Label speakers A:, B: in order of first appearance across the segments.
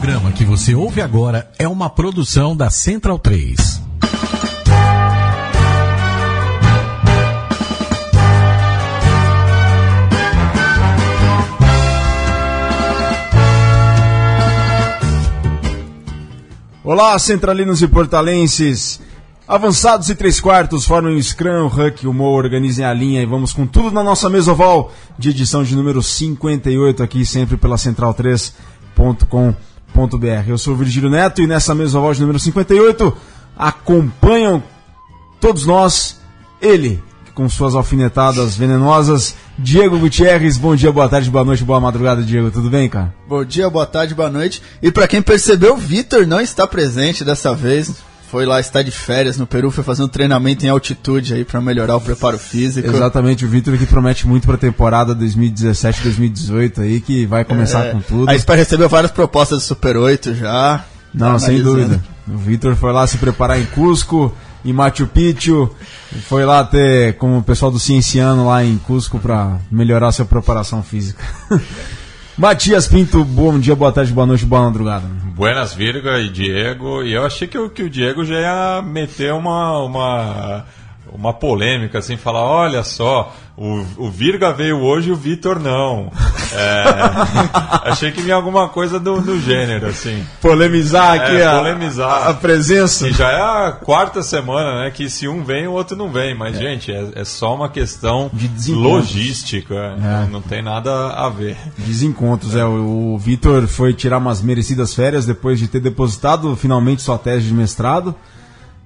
A: programa que você ouve agora é uma produção da Central 3.
B: Olá, centralinos e portalenses. Avançados e três quartos formem o Scrum, o Huck, o Mo, organizem a linha e vamos com tudo na nossa mesa oval de edição de número 58 aqui sempre pela central3.com.br. Eu sou o Virgílio Neto e nessa oval de número 58 acompanham todos nós ele, com suas alfinetadas venenosas, Diego Gutierrez. Bom dia, boa tarde, boa noite, boa madrugada, Diego. Tudo bem, cara?
C: Bom dia, boa tarde, boa noite. E para quem percebeu, o Vitor não está presente dessa vez. Foi lá estar de férias no Peru, foi fazer um treinamento em altitude aí para melhorar o preparo físico.
B: Exatamente, o Vitor que promete muito para a temporada 2017-2018 aí, que vai começar
C: É,
B: com tudo.
C: A Spa recebeu várias propostas do Super 8 já.
B: Não,
C: Tá
B: sem dúvida. O Vitor foi lá se preparar em Cusco, em Machu Picchu, foi lá ter com o pessoal do Cienciano lá em Cusco para melhorar sua preparação física. Matias Pinto, bom dia, boa tarde, boa noite, boa madrugada.
D: Buenas Virga e Diego. E eu achei que, o- que o Diego já ia meter uma, uma, uma polêmica, assim, falar, olha só, o, o Virga veio hoje e o Vitor não. É, achei que vinha alguma coisa do, do gênero, assim.
B: Polemizar aqui
D: É,
B: a,
D: polemizar.
B: a- presença.
D: E já é a quarta semana, né? Que se um vem, o outro não vem. Mas, gente, é, é só uma questão
B: De
D: logística. Não, não tem nada a ver.
B: Desencontros, é. O, o Vitor foi tirar umas merecidas férias depois de ter depositado finalmente sua tese de mestrado.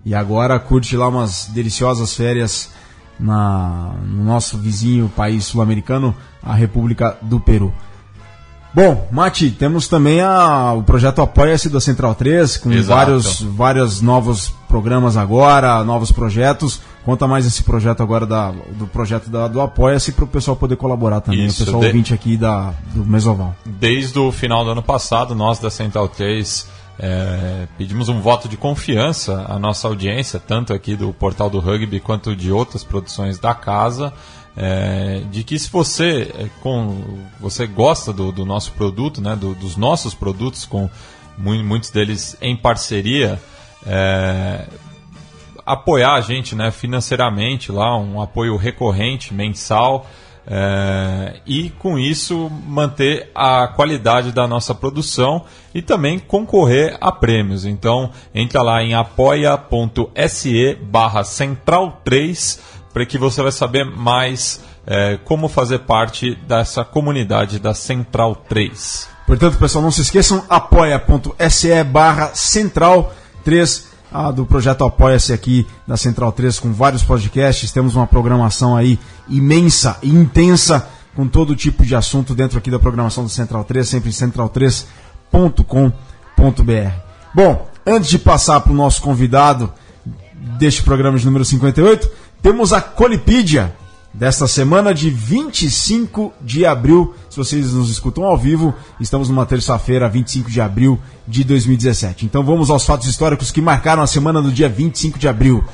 B: E agora curte lá umas deliciosas férias na, no nosso vizinho país sul-americano, a República do Peru. Bom, Mati, temos também a, o projeto Apoia-se da Central 3, com
D: Exato.
B: vários, vários novos programas agora, novos projetos. Conta mais esse projeto agora da, do projeto da, do Apoia-se para o pessoal poder colaborar também,
D: Isso,
B: o pessoal
D: de-
B: ouvinte aqui da, do Mesoval.
D: Desde o final do ano passado, nós da Central 3 é, pedimos um voto de confiança à nossa audiência, tanto aqui do Portal do Rugby quanto de outras produções da casa, é, de que se você, é, com, você gosta do, do nosso produto, né, do- dos nossos produtos, com mu- muitos deles em parceria, é, apoiar a gente né, financeiramente lá, um apoio recorrente, mensal, é, e com isso manter a qualidade da nossa produção e também concorrer a prêmios. Então entra lá em apoia.se barra central 3 para que você vai saber mais é, como fazer parte dessa comunidade da Central 3.
B: Portanto, pessoal, não se esqueçam, apoia.se barra central 3, ah, do projeto Apoia-se aqui da Central 3, com vários podcasts. Temos uma programação aí imensa intensa, com todo tipo de assunto dentro aqui da programação do Central 3, sempre em central3.com.br. Bom, antes de passar para o nosso convidado deste programa de número 58, temos a Colipídia desta semana de 25 de abril. Se vocês nos escutam ao vivo, estamos numa terça-feira, 25 de abril de 2017. Então vamos aos fatos históricos que marcaram a semana do dia 25 de abril.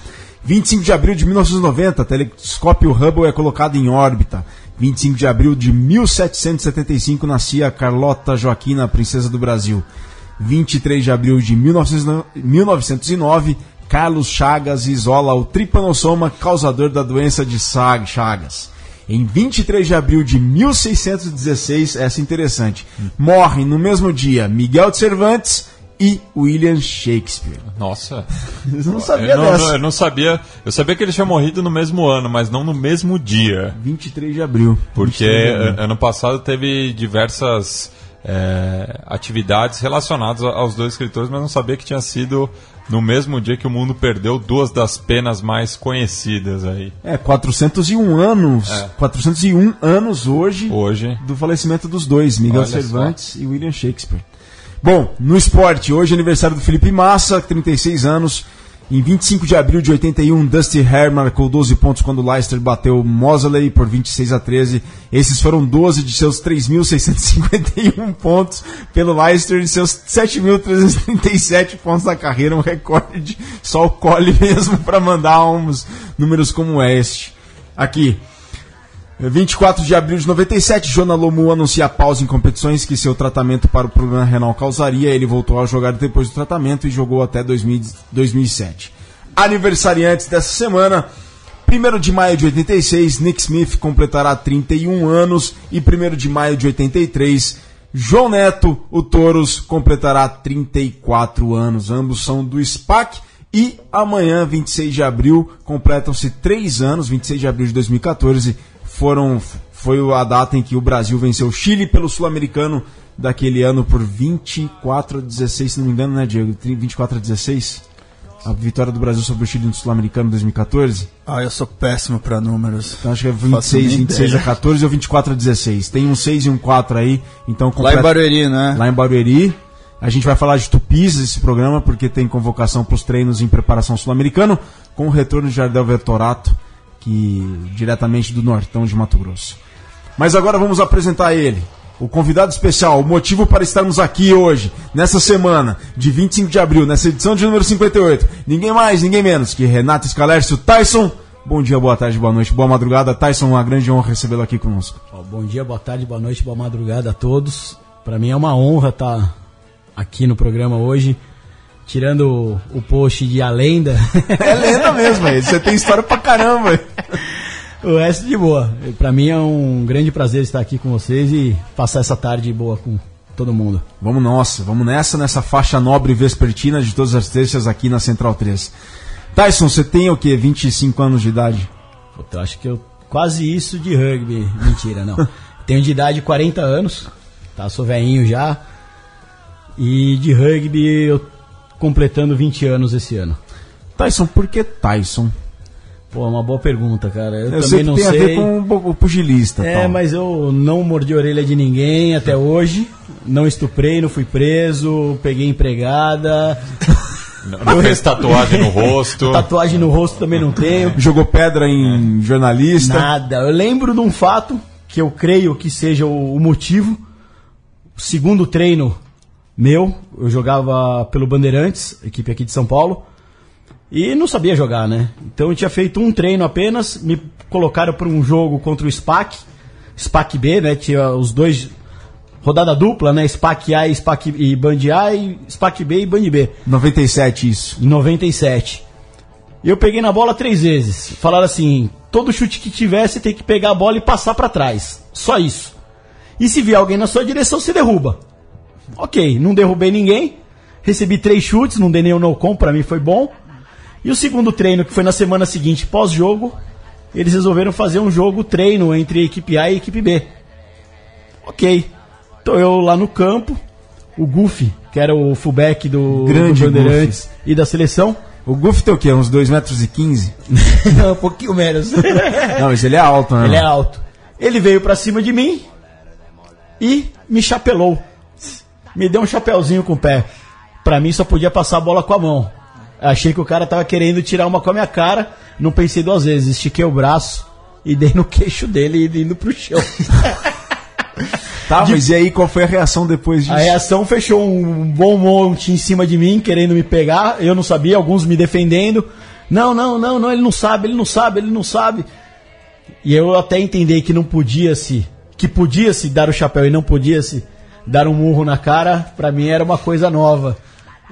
B: 25 de abril de 1990, telescópio Hubble é colocado em órbita. 25 de abril de 1775 nascia Carlota Joaquina, princesa do Brasil. 23 de abril de 1900 1909, Carlos Chagas isola o tripanossoma causador da doença de Sag- Chagas. Em 23 de abril de 1616, essa é interessante, morrem no mesmo dia Miguel de Cervantes e William Shakespeare.
D: Nossa,
B: Eu não sabia
D: eu não,
B: dessa.
D: não- eu não sabia. Eu sabia que ele tinha morrido no mesmo ano, mas não no mesmo dia.
B: 23 de abril.
D: Porque
B: 23 de abril.
D: ano passado teve diversas é, atividades relacionadas aos dois escritores, mas não sabia que tinha sido no mesmo dia que o mundo perdeu duas das penas mais conhecidas aí.
B: É, 401 anos.
D: É.
B: 401 anos hoje
D: Hoje.
B: do falecimento dos dois, Miguel
D: Olha
B: Cervantes e William Shakespeare. Bom, no esporte, hoje é aniversário do Felipe Massa, 36 anos. Em 25 de abril de 81, Dusty Hare marcou 12 pontos quando Leicester bateu Moseley por 26 a 13. Esses foram 12 de seus 3.651 pontos pelo Leicester e seus 7.337 pontos na carreira, um recorde só o Cole mesmo para mandar uns números como este. Aqui, 24 de abril de 97, Jona Lomu anuncia pausa em competições que seu tratamento para o problema renal causaria. Ele voltou a jogar depois do tratamento e jogou até 2000, 2007. Aniversariantes dessa semana. 1 de maio de 86, Nick Smith completará 31 anos. E 1 de maio de 83, João Neto, o Touros, completará 34 anos. Ambos são do SPAC. E amanhã, 26 de abril, completam-se 3 anos, 26 de abril de 2014, foram, foi a data em que o Brasil venceu o Chile pelo Sul-Americano daquele ano por 24 a 16, se não me engano, né, Diego? 24 a 16? A vitória do Brasil sobre o Chile no Sul-Americano em 2014?
C: Ah, eu sou péssimo pra números.
B: Então acho que é
C: Faço
B: 26,
C: nem
B: 26 a
C: ideia.
B: 14 ou 24 a 16. Tem um 6 e um 4 aí, então
C: Lá em Barueri, né?
B: lá em Barueri. A gente vai falar de tupis esse programa, porque tem convocação para os treinos em preparação sul-americano, com o retorno de Jardel Vertorato, que diretamente do Nortão de Mato Grosso. Mas agora vamos apresentar ele, o convidado especial, o motivo para estarmos aqui hoje, nessa semana de 25 de abril, nessa edição de número 58. Ninguém mais, ninguém menos que Renato Scalércio Tyson. Bom dia, boa tarde, boa noite, boa madrugada. Tyson, uma grande honra recebê-lo aqui conosco.
A: Bom dia, boa tarde, boa noite, boa madrugada a todos. Para mim é uma honra estar aqui no programa hoje, tirando o, o post de A Lenda.
B: É lenda mesmo, aí. você tem história pra caramba.
A: o resto de boa. Para mim é um grande prazer estar aqui com vocês e passar essa tarde boa com todo mundo.
B: Vamos nossa, vamos nessa, nessa faixa nobre vespertina de todas as terças aqui na Central 3. Tyson, você tem o quê? 25 anos de idade?
A: Puta, eu acho que eu quase isso de rugby. Mentira, não. Tenho de idade 40 anos, tá? Sou velhinho já. E de rugby eu completando 20 anos esse ano.
B: Tyson, por que Tyson?
A: Pô, é uma boa pergunta, cara. Eu,
B: Eu,
A: também
B: sei que
A: não
B: tem
A: sei.
B: a ver com o o pugilista.
A: É,
B: tal.
A: mas eu não mordi a orelha de ninguém até hoje. Não estuprei, não fui preso, peguei empregada.
D: Não, não fez tatuagem no rosto.
A: Tatuagem no rosto também não tenho.
B: Jogou pedra em jornalista.
A: Nada. Eu lembro de um fato que eu creio que seja o, o motivo. Segundo treino meu, eu jogava pelo Bandeirantes, equipe aqui de São Paulo, e não sabia jogar, né? Então eu tinha feito um treino apenas, me colocaram para um jogo contra o SPAC, SPAC B, né? Tinha os dois rodada dupla, né? SPAC A e SPAC e Band A e SPAC B e Band B.
B: 97 isso.
A: Em 97. E eu peguei na bola três vezes. Falaram assim: todo chute que você tem que pegar a bola e passar pra trás. Só isso. E se vier alguém na sua direção, você derruba. Ok, não derrubei ninguém. Recebi três chutes, não dei nenhum no-com, pra mim foi bom. E o segundo treino, que foi na semana seguinte, pós-jogo, eles resolveram fazer um jogo treino entre a equipe A e a equipe B. Ok. Tô eu lá no campo, o Goofy, que era o fullback do,
B: Grande
A: do Bandeirantes e da seleção.
B: O Goof tem o quê? Uns 2 metros e 15?
A: Não, um pouquinho menos.
B: Não, mas ele é alto, né?
A: Ele é alto. Ele veio pra cima de mim e me chapelou. Me deu um chapéuzinho com o pé. Pra mim só podia passar a bola com a mão. Achei que o cara tava querendo tirar uma com a minha cara. Não pensei duas vezes. Estiquei o braço e dei no queixo dele e indo pro chão.
B: Tá, mas e aí qual foi a reação depois disso?
A: A reação fechou um bom monte em cima de mim, querendo me pegar. Eu não sabia, alguns me defendendo. Não, não, não, não, ele não sabe, ele não sabe, ele não sabe. E eu até entendi que não podia se. Que podia se dar o chapéu e não podia se dar um murro na cara, pra mim era uma coisa nova.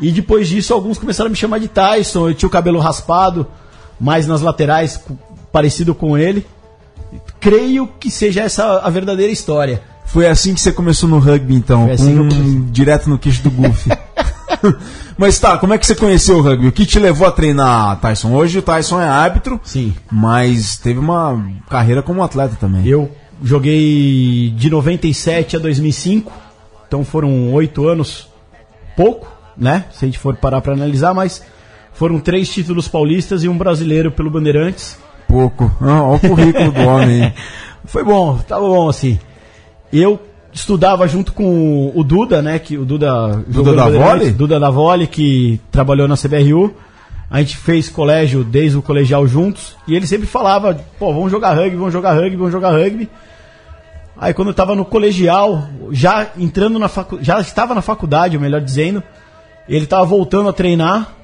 A: E depois disso, alguns começaram a me chamar de Tyson. Eu tinha o cabelo raspado, mais nas laterais, parecido com ele. Creio que seja essa a verdadeira história.
B: Foi assim que você começou no rugby, então,
A: Foi assim
B: com- direto no queixo do Goofy. mas tá, como é que você conheceu o rugby? O que te levou a treinar, Tyson? Hoje o Tyson é árbitro,
A: Sim.
B: mas teve uma carreira como atleta também.
A: Eu joguei de 97 a 2005, então foram oito anos, pouco, né? Se a gente for parar para analisar, mas foram três títulos paulistas e um brasileiro pelo Bandeirantes.
B: Pouco. Ah, Olha o currículo do homem.
A: Foi bom, tava bom assim. Eu estudava junto com o Duda, né? Que o Duda, no
B: da Vole?
A: Duda da Vole, que trabalhou na CBRU. A gente fez colégio desde o colegial juntos. E ele sempre falava, pô, vamos jogar rugby, vamos jogar rugby, vamos jogar rugby. Aí quando eu tava no colegial, já entrando na facu... já estava na faculdade, ou melhor dizendo, ele tava voltando a treinar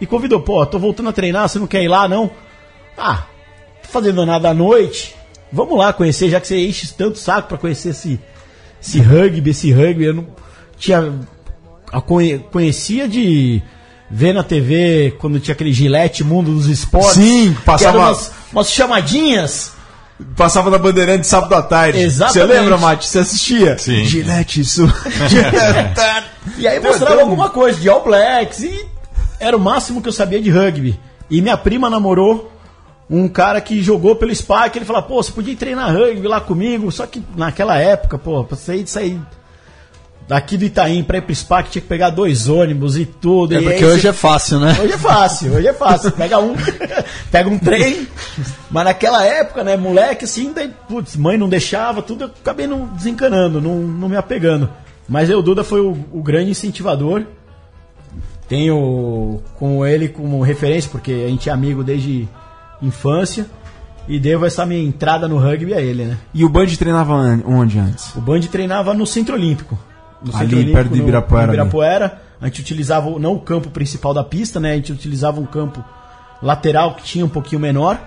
A: e convidou, pô, tô voltando a treinar, você não quer ir lá não? Ah, tô fazendo nada à noite. vamos lá conhecer, já que você enche tanto saco pra conhecer esse, esse rugby, esse rugby. Eu não tinha. conhecia de ver na TV quando tinha aquele gilete Mundo dos Esportes.
B: Sim, passava-
A: umas, umas chamadinhas.
B: Passava na Bandeirante sábado à tarde.
A: Exatamente.
B: Você lembra, Mate? Você assistia?
D: Sim.
B: Gillette, isso.
A: E aí mostrava alguma coisa de All Blacks e era o máximo que eu sabia de rugby. E minha prima namorou um cara que jogou pelo SPA, que ele falou, pô, você podia ir treinar rugby lá comigo, só que naquela época, pô, pra sair, sair daqui do Itaim pra ir pro SPA, que tinha que pegar dois ônibus e tudo.
C: É
A: e
C: porque hoje
A: você-
C: é fácil, né?
A: Hoje é fácil, hoje é fácil. Pega um, pega um trem. Mas naquela época, né, moleque, assim, daí, putz, mãe não deixava, tudo, eu acabei não desencanando, não, não me apegando. Mas eu, o Duda foi o, o grande incentivador. Tenho com ele como referência, porque a gente é amigo desde infância. E devo essa minha entrada no rugby a ele, né?
B: E o Band treinava onde antes?
A: O Band treinava no Centro Olímpico. No
B: Ali, perto de Ibirapuera,
A: no
B: ali.
A: Ibirapuera. A gente utilizava não o campo principal da pista, né? A gente utilizava um campo lateral que tinha um pouquinho menor.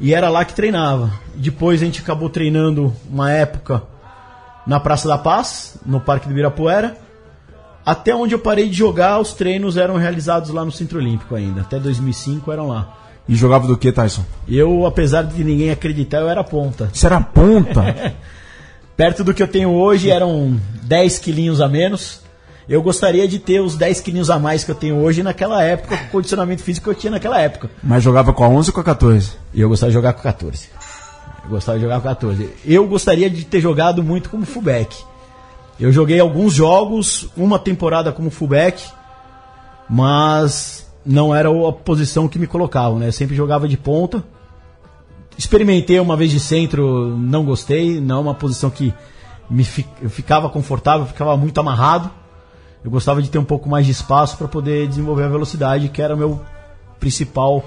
A: E era lá que treinava. Depois a gente acabou treinando uma época na Praça da Paz, no Parque do Ibirapuera. Até onde eu parei de jogar, os treinos eram realizados lá no Centro Olímpico ainda. Até 2005 eram lá.
B: E jogava do que, Tyson?
A: Eu, apesar de ninguém acreditar, eu era ponta.
B: Isso era ponta.
A: Perto do que eu tenho hoje eram 10 quilinhos a menos. Eu gostaria de ter os 10 quilinhos a mais que eu tenho hoje naquela época, com o condicionamento físico que eu tinha naquela época.
B: Mas jogava com a 11 ou com a 14?
A: E eu gostava de jogar com 14. Eu gostava de jogar com 14. Eu gostaria de ter jogado muito como fullback. Eu joguei alguns jogos, uma temporada como fullback, mas não era a posição que me colocavam, né? Eu sempre jogava de ponta. Experimentei uma vez de centro, não gostei, não é uma posição que me eu ficava confortável, ficava muito amarrado. Eu gostava de ter um pouco mais de espaço para poder desenvolver a velocidade, que era o meu principal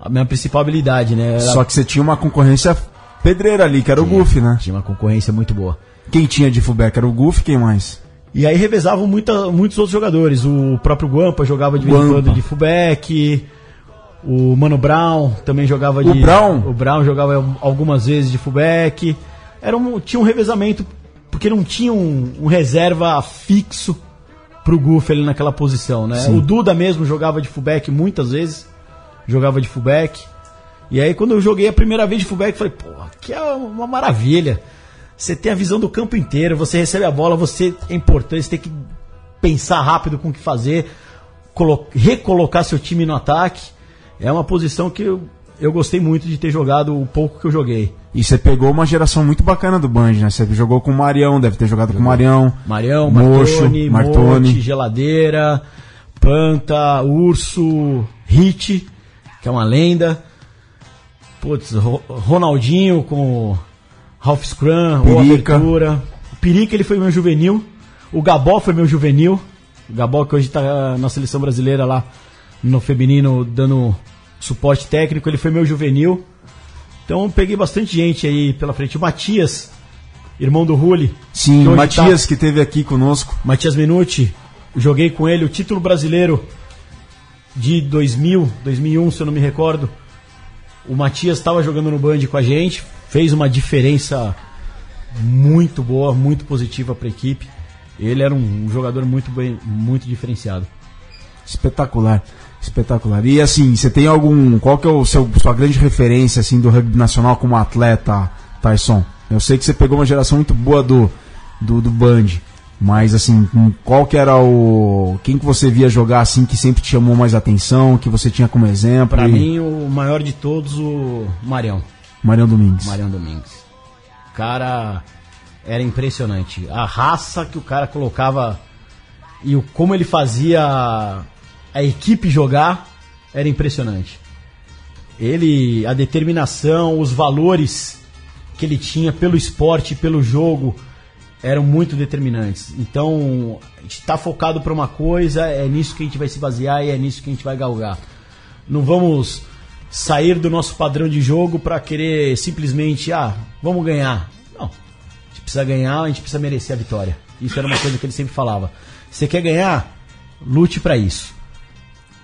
A: a minha principal habilidade, né? Era-
B: Só que você tinha uma concorrência pedreira ali, que era o Goof, né?
A: tinha uma concorrência muito boa.
B: Quem tinha de fullback era o Goof, quem mais?
A: E aí revezavam muita, muitos outros jogadores. O próprio Guampa jogava de vez em quando de fullback. O Mano Brown também jogava de.
B: O Brown?
A: O Brown jogava algumas vezes de fullback. Era um, tinha um revezamento, porque não tinha um, um reserva fixo pro Goof ali naquela posição, né?
B: Sim.
A: O Duda mesmo jogava de fullback muitas vezes. Jogava de fullback. E aí quando eu joguei a primeira vez de fullback, falei, pô, aqui é uma maravilha. Você tem a visão do campo inteiro, você recebe a bola, você é importante, você tem que pensar rápido com o que fazer, colo- recolocar seu time no ataque. É uma posição que eu, eu gostei muito de ter jogado o pouco que eu joguei.
B: E você pegou uma geração muito bacana do Band, né? Você jogou com o Marião, deve ter jogado com o Marião.
A: Marião,
B: Mocho,
A: Martoni,
B: Martoni.
A: Monte, Geladeira, Panta, Urso, Hit, que é uma lenda. Putz, Ro- Ronaldinho com o Ralph Scrum,
B: Pirica.
A: Abertura. O Pirica ele foi meu juvenil. O Gabó foi meu juvenil. O Gabó que hoje está na seleção brasileira lá no feminino dando suporte técnico, ele foi meu juvenil. Então peguei bastante gente aí pela frente. O Matias, irmão do Rulli.
B: Sim,
A: hoje
B: Matias que teve aqui conosco.
A: Matias Menucci, joguei com ele o título brasileiro de 2000, 2001, se eu não me recordo. O Matias estava jogando no Band com a gente, fez uma diferença muito boa, muito positiva para a equipe. Ele era um, um jogador muito bem, muito diferenciado.
B: Espetacular. Espetacular. E assim, você tem algum. Qual que é o seu, sua grande referência assim do rugby nacional como atleta, Tyson? Eu sei que você pegou uma geração muito boa do, do, do Band. Mas assim, qual que era o. Quem que você via jogar assim que sempre te chamou mais atenção, que você tinha como exemplo?
A: Para
B: E-
A: mim, o maior de todos, o Marião.
B: Marião Domingues.
A: Marião Domingues. O cara era impressionante. A raça que o cara colocava e o como ele fazia a equipe jogar era impressionante. Ele, a determinação, os valores que ele tinha pelo esporte, pelo jogo, eram muito determinantes. Então, está focado para uma coisa, é nisso que a gente vai se basear e é nisso que a gente vai galgar. Não vamos sair do nosso padrão de jogo para querer simplesmente, ah, vamos ganhar. Não. A gente precisa ganhar, a gente precisa merecer a vitória. Isso era uma coisa que ele sempre falava. Você quer ganhar? Lute para isso.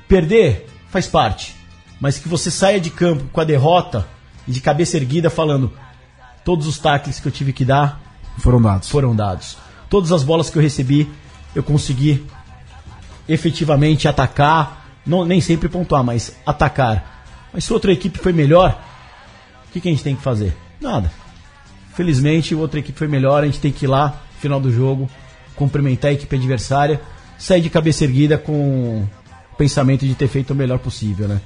A: Perder faz parte. Mas que você saia de campo com a derrota, e de cabeça erguida falando todos os tackles que eu tive que dar
B: Foram dados.
A: foram dados. Todas as bolas que eu recebi, eu consegui efetivamente atacar, não, nem sempre pontuar, mas atacar. Mas se outra equipe foi melhor, o que, que a gente tem que fazer? Nada. Felizmente, outra equipe foi melhor, a gente tem que ir lá, final do jogo, cumprimentar a equipe adversária, sair de cabeça erguida com pensamento de ter feito o melhor possível, né?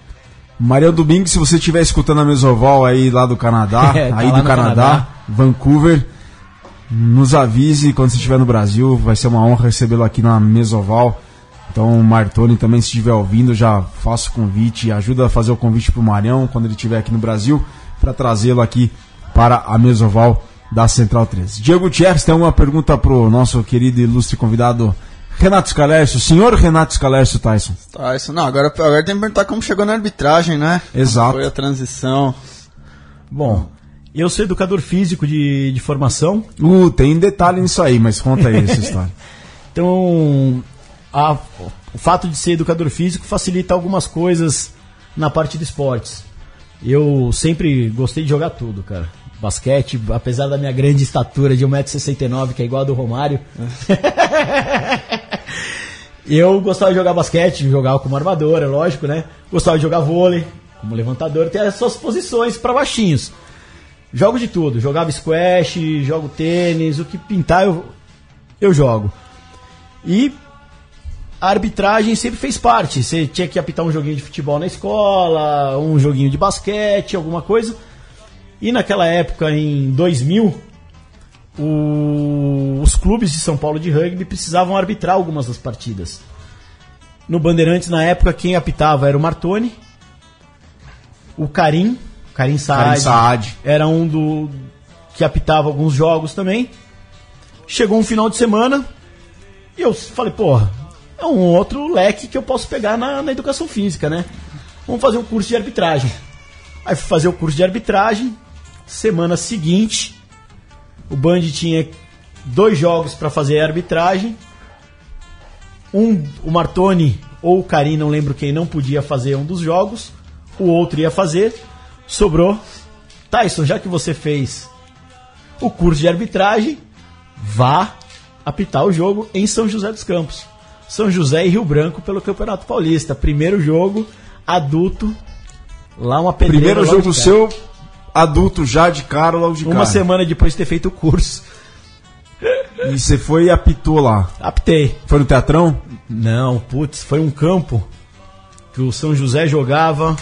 B: Mariano Domingues, se você estiver escutando a Mesoval aí lá do Canadá,
A: É, tá
B: aí do Canadá,
A: Canadá.
B: Vancouver, nos avise quando você estiver no Brasil, vai ser uma honra recebê-lo aqui na Mesoval. Então, o Martoni também, se estiver ouvindo, já faço o convite, ajuda a fazer o convite pro Marião quando ele estiver aqui no Brasil, para trazê-lo aqui para a Mesoval da Central 13. Diego Gutierrez tem uma pergunta pro nosso querido e ilustre convidado Renato Scalércio, senhor Renato Scalércio Tyson.
C: Tá, isso não. Agora, agora tem que perguntar como chegou na arbitragem, né?
B: Exato.
C: Foi a transição.
A: Bom, eu sou educador físico de, de formação,
B: Uh, tem detalhe nisso aí, mas conta aí essa história.
A: Então, a- o fato de ser educador físico facilita algumas coisas na parte de esportes. Eu sempre gostei de jogar tudo, cara. Basquete, apesar da minha grande estatura de 1,69m, que é igual a do Romário. eu gostava de jogar basquete, jogava como armador, é lógico, né? Gostava de jogar vôlei, como levantador, tem as suas posições para baixinhos. Jogo de tudo, jogava squash, jogo tênis, o que pintar eu, eu jogo. E a arbitragem sempre fez parte. Você tinha que apitar um joguinho de futebol na escola, um joguinho de basquete, alguma coisa. E naquela época, em 2000, o- os clubes de São Paulo de rugby precisavam arbitrar algumas das partidas. No Bandeirantes, na época, quem apitava era o Martoni, o Karim, Karim Saad,
B: Karim Saad.
A: era um do que apitava alguns jogos também. Chegou um final de semana e eu falei, porra, é um outro leque que eu posso pegar na, na educação física, né? Vamos fazer um curso de arbitragem. Aí fui fazer o curso de arbitragem. Semana seguinte, o Band tinha dois jogos para fazer a arbitragem. Um, o Martoni ou o Karim, não lembro quem, não podia fazer um dos jogos. O outro ia fazer. Sobrou. Tyson, já que você fez o curso de arbitragem, vá apitar o jogo em São José dos Campos. São José e Rio Branco pelo Campeonato Paulista. Primeiro jogo adulto. Lá uma pedreira.
B: Primeiro jogo seu, adulto já de cara, logo de
A: Uma
B: cara.
A: semana depois de ter feito o curso.
B: E você foi e apitou lá.
A: Apitei.
B: Foi no teatrão?
A: Não, putz, foi um campo que o São José jogava,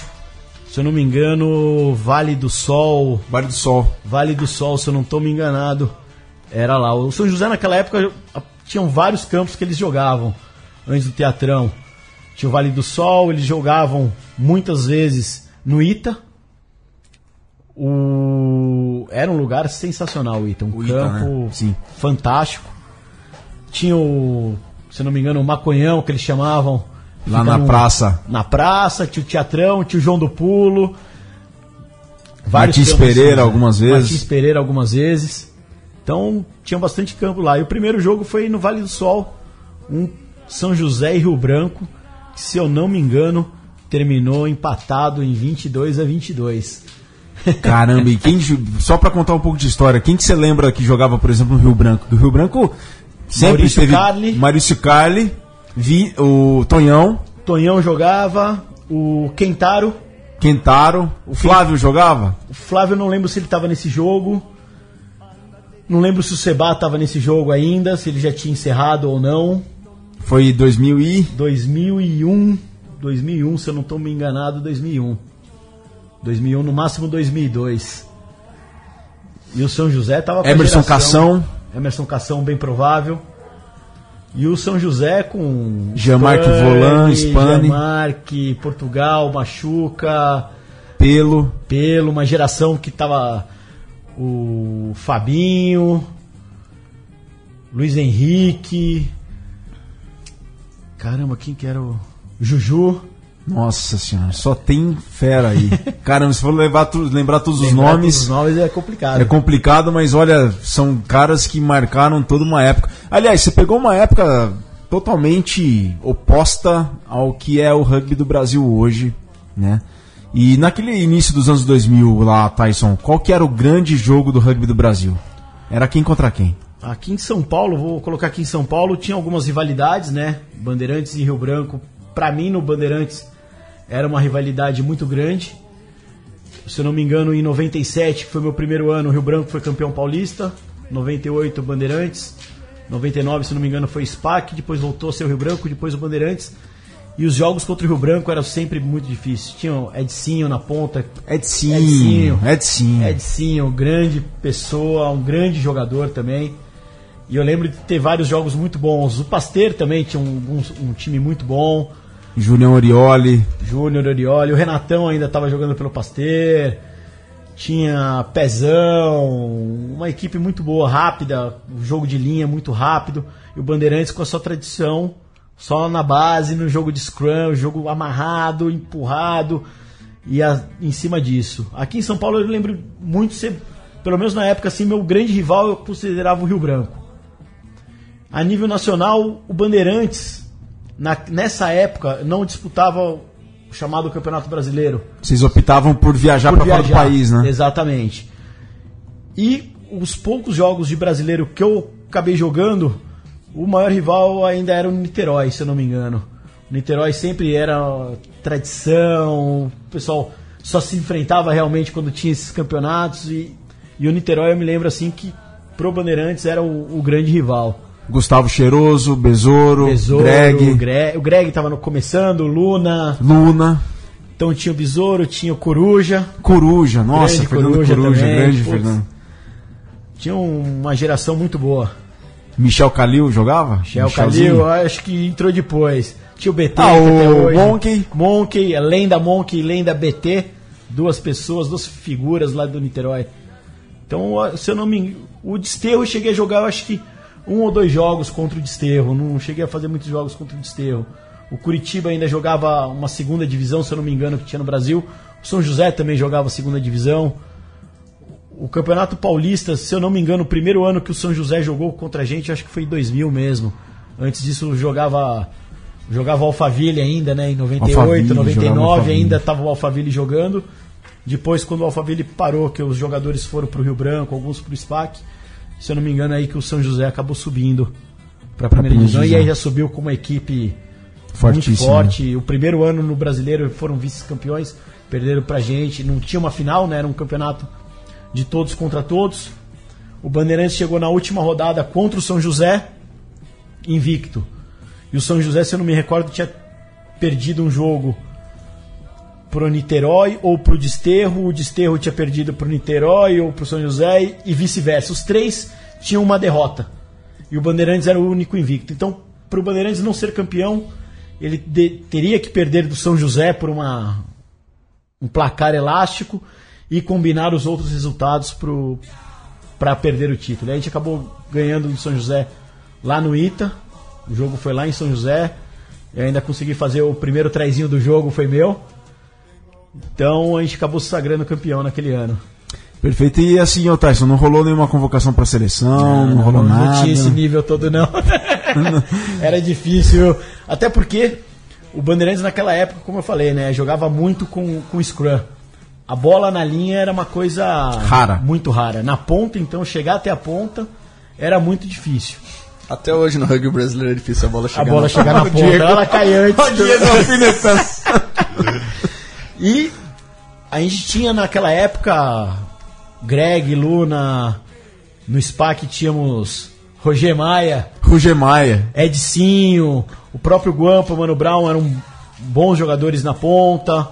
A: se eu não me engano, Vale do Sol.
B: Vale do Sol.
A: Vale do Sol, se eu não estou me enganado. Era lá. O São José naquela época tinham vários campos que eles jogavam antes do Teatrão. Tinha o Vale do Sol, eles jogavam muitas vezes no Ita. O... Era um lugar sensacional Ita, um
B: O Ita,
A: campo
B: né? Sim.
A: fantástico. Tinha o, se não me engano, o Maconhão que eles chamavam.
B: Lá na
A: no-
B: praça.
A: Na praça, tinha o Teatrão, tinha o João do Pulo.
B: Martins
A: campos,
B: Pereira
A: né?
B: algumas vezes.
A: Martins Pereira algumas vezes. Então tinha bastante campo lá. E o primeiro jogo foi no Vale do Sol, um São José e Rio Branco, que se eu não me engano, terminou empatado em 22 a 22.
B: Caramba, e quem. Só pra contar um pouco de história, quem que você lembra que jogava, por exemplo, no Rio Branco? Do Rio Branco sempre
A: Maurício
B: teve.
A: Carli.
B: Maurício Carli, Vi, o Tonhão,
A: Tonhão jogava, o Kentaro,
B: Quentaro, o Flávio jogava?
A: o Flávio eu não lembro se ele estava nesse jogo. Não lembro se o Seba estava nesse jogo ainda, se ele já tinha encerrado ou não.
B: Foi 2000 e.
A: 2001, 2001, se eu não estou me enganado, 2001. 2001, no máximo 2002. E o São José tava com
B: Emerson Cação.
A: Emerson Cação, bem provável. E o São José com
B: Jean-Marc Volan, Spani.
A: Jean-Marc, Portugal, Machuca,
B: Pelo.
A: Pelo, uma geração que tava o Fabinho, Luiz Henrique. Caramba, quem que era o Juju?
B: Nossa senhora, só tem fera aí. Caramba, se for levar lembrar todos os
A: Lembrar
B: nomes.
A: todos Os nomes é complicado.
B: É complicado, mas olha, são caras que marcaram toda uma época. Aliás, você pegou uma época totalmente oposta ao que é o rugby do Brasil hoje, né? E naquele início dos anos 2000 lá, Tyson, qual que era o grande jogo do rugby do Brasil? Era quem contra quem?
A: Aqui em São Paulo, vou colocar aqui em São Paulo, tinha algumas rivalidades, né? Bandeirantes e Rio Branco. Pra mim, no Bandeirantes, era uma rivalidade muito grande. Se eu não me engano, em 97, que foi meu primeiro ano, o Rio Branco foi campeão paulista. 98, Bandeirantes. 99, se não me engano, foi SPAC. Depois voltou a ser o Rio Branco, depois o Bandeirantes. E os jogos contra o Rio Branco eram sempre muito difíceis. Tinha o Edcinho na ponta.
B: Edcinho.
A: Edcinho.
B: Edcinho,
A: grande pessoa, um grande jogador também. E eu lembro de ter vários jogos muito bons. O Pasteur também tinha um, um- um time muito bom.
B: Julião Orioli.
A: Júnior Orioli. O Renatão ainda estava jogando pelo Pasteur. Tinha Pezão. Uma equipe muito boa, rápida. Um jogo de linha muito rápido. E o Bandeirantes com a sua tradição. Só na base, no jogo de scrum, jogo amarrado, empurrado. E a- em cima disso. Aqui em São Paulo eu lembro muito ser, pelo menos na época, assim, meu grande rival eu considerava o Rio Branco. A nível nacional, o Bandeirantes, na- nessa época, não disputava o chamado Campeonato Brasileiro.
B: Vocês optavam por viajar para fora do país, né?
A: Exatamente. E os poucos jogos de brasileiro que eu acabei jogando, o maior rival ainda era o Niterói, se eu não me engano. O Niterói sempre era tradição, o pessoal só se enfrentava realmente quando tinha esses campeonatos e, e o Niterói eu me lembro assim que pro Bandeirantes era o, o grande rival.
B: Gustavo Cheiroso, Besouro,
A: Besouro,
B: Greg,
A: o Greg, o Greg tava no, começando, Luna,
B: Luna,
A: então tinha o Besouro, tinha o Coruja,
B: Coruja. Nossa,
A: Grande
B: Fernando
A: Coruja
B: Coruja,
A: também,
B: grande
A: putz.
B: Fernando.
A: tinha uma geração muito boa.
B: Michel Calil jogava?
A: Michel? Calil, acho que entrou depois. Tinha o BT
B: Ah, o. Monkey.
A: Monkey, lenda Monkey, lenda BT. Duas pessoas, duas figuras lá do Niterói. Então, se eu não me engano, o Desterro eu cheguei a jogar, eu acho que um ou dois jogos contra o Desterro. Não cheguei a fazer muitos jogos contra o Desterro. O Curitiba ainda jogava uma segunda divisão, se eu não me engano, que tinha no Brasil. O São José também jogava segunda divisão. O Campeonato Paulista, se eu não me engano, o primeiro ano que o São José jogou contra a gente, acho que foi em 2000 mesmo. Antes disso jogava jogava o Alphaville ainda, né, em 98,
B: Alphaville, jogava
A: 99
B: Alphaville.
A: ainda estava o Alphaville jogando. Depois quando o Alphaville parou, que os jogadores foram para o Rio Branco, alguns para o SPAC, se eu não me engano aí que o São José acabou subindo para a primeira divisão e aí já subiu com uma equipe muito
B: Fortíssimo.
A: forte. O primeiro ano no brasileiro foram vice-campeões, perderam pra gente. Não tinha uma final, né? Era um campeonato de todos contra todos. O Bandeirantes chegou na última rodada contra o São José, invicto. E o São José, se eu não me recordo, tinha perdido um jogo pro Niterói ou pro Desterro. O Desterro tinha perdido pro Niterói ou pro São José e vice-versa. Os três tinham uma derrota. E o Bandeirantes era o único invicto. Então, pro Bandeirantes não ser campeão, ele teria que perder do São José por uma, um placar elástico e combinar os outros resultados para perder o título. E a gente acabou ganhando do São José lá no Ita. O jogo foi lá em São José. Eu ainda consegui fazer o primeiro trezinho do jogo, foi meu. Então a gente acabou se sagrando campeão naquele ano.
B: Perfeito. E assim, ô Tyson, não rolou nenhuma convocação pra seleção, não, rolou
A: não,
B: nada.
A: não tinha esse nível todo, não. Era difícil. Até porque o Bandeirantes naquela época, como eu falei, né? Jogava muito com, com Scrum. A bola na linha era uma coisa
B: Rara.
A: muito rara. Na ponta, então, chegar até a ponta era muito difícil.
C: Até hoje no rugby brasileiro é difícil a bola chegar.
A: A bola
C: na-
A: chegar na ponta,
B: Diego.
A: ela cai antes.
B: Ó, Diego alfinetando.
A: E a gente tinha naquela época Greg, Luna, no SPAC tínhamos Roger Maia,
B: Roger Maia.
A: Edcinho, o próprio Guampa, Mano Brown eram bons jogadores na ponta.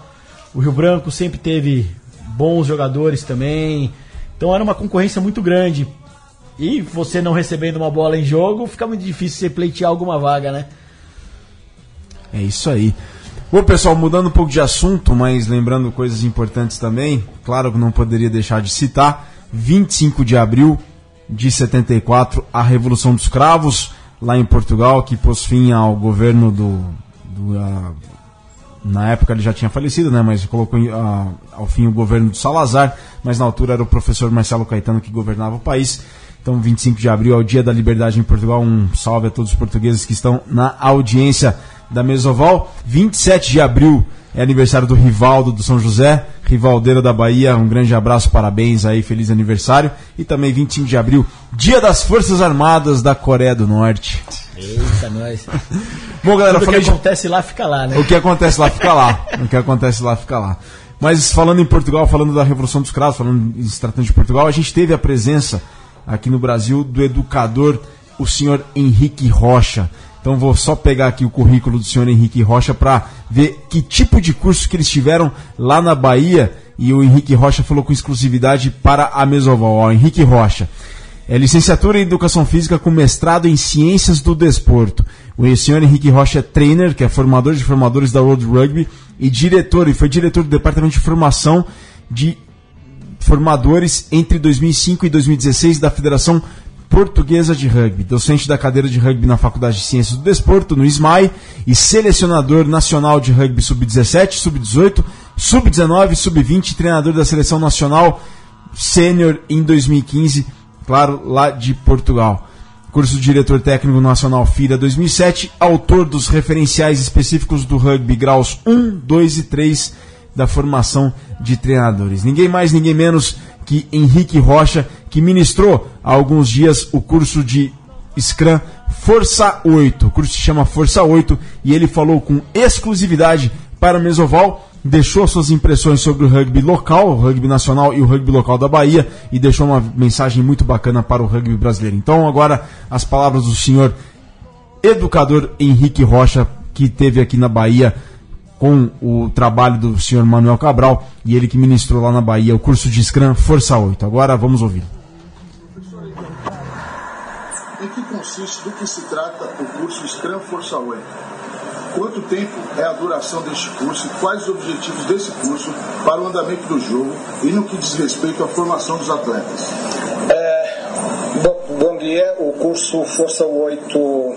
A: O Rio Branco sempre teve bons jogadores também. Então era uma concorrência muito grande. E você não recebendo uma bola em jogo, fica muito difícil você pleitear alguma vaga, né?
B: É isso aí. Bom, pessoal, mudando um pouco de assunto, mas lembrando coisas importantes também, claro que não poderia deixar de citar, 25 de abril de 74, a Revolução dos Cravos, lá em Portugal, que pôs fim ao governo do... do, ah, na época ele já tinha falecido, né, mas colocou ah, ao fim o governo do Salazar, mas na altura era o professor Marcelo Caetano que governava o país. Então, 25 de abril é o Dia da Liberdade em Portugal. Um salve a todos os portugueses que estão na audiência. Da Mesoval. 27 de abril é aniversário do Rivaldo do São José, Rivaldeira da Bahia. Um grande abraço, parabéns aí, feliz aniversário. E também 25 de abril, Dia das Forças Armadas da Coreia do Norte.
A: Eita, nós.
B: Bom, galera,
A: Tudo
B: falei
A: que
B: de
A: acontece lá fica lá, né?
B: o que acontece lá fica lá. O que acontece lá fica lá. Mas falando em Portugal, falando da Revolução dos Cravos, falando em se tratando de Portugal, a gente teve a presença aqui no Brasil do educador, o senhor Henrique Rocha. Então vou só pegar aqui o currículo do senhor Henrique Rocha para ver que tipo de curso que eles tiveram lá na Bahia. E o Henrique Rocha falou com exclusividade para a Mesoval. Ó, Henrique Rocha. É licenciatura em Educação Física com mestrado em Ciências do Desporto. O senhor Henrique Rocha é trainer, que é formador de formadores da World Rugby e diretor, e foi diretor do Departamento de Formação de Formadores entre 2005 e 2016 da Federação Portuguesa de Rugby, docente da cadeira de rugby na Faculdade de Ciências do Desporto, no SMAI, e selecionador nacional de rugby sub-17, sub-18, sub-19, sub-20, treinador da seleção nacional sênior em 2015, claro, lá de Portugal. Curso de Diretor Técnico Nacional FIRA 2007, autor dos referenciais específicos do rugby graus 1, 2 e 3 da formação de treinadores. Ninguém mais, ninguém menos que Henrique Rocha, que ministrou há alguns dias o curso de Scrum Força 8. O curso se chama Força 8 e ele falou com exclusividade para o Mesoval, deixou suas impressões sobre o rugby local, o rugby nacional e o rugby local da Bahia e deixou uma mensagem muito bacana para o rugby brasileiro. Então agora as palavras do senhor educador Henrique Rocha, que teve aqui na Bahia com o trabalho do senhor Manuel Cabral e ele que ministrou lá na Bahia o curso de Scrum Força 8. Agora vamos ouvir.
E: Em que consiste, do que se trata o curso Scrum Força 8? Quanto tempo é a duração deste curso e quais os objetivos desse curso para o andamento do jogo e no que diz respeito à formação dos atletas?
F: Bom, bom dia, o curso Força 8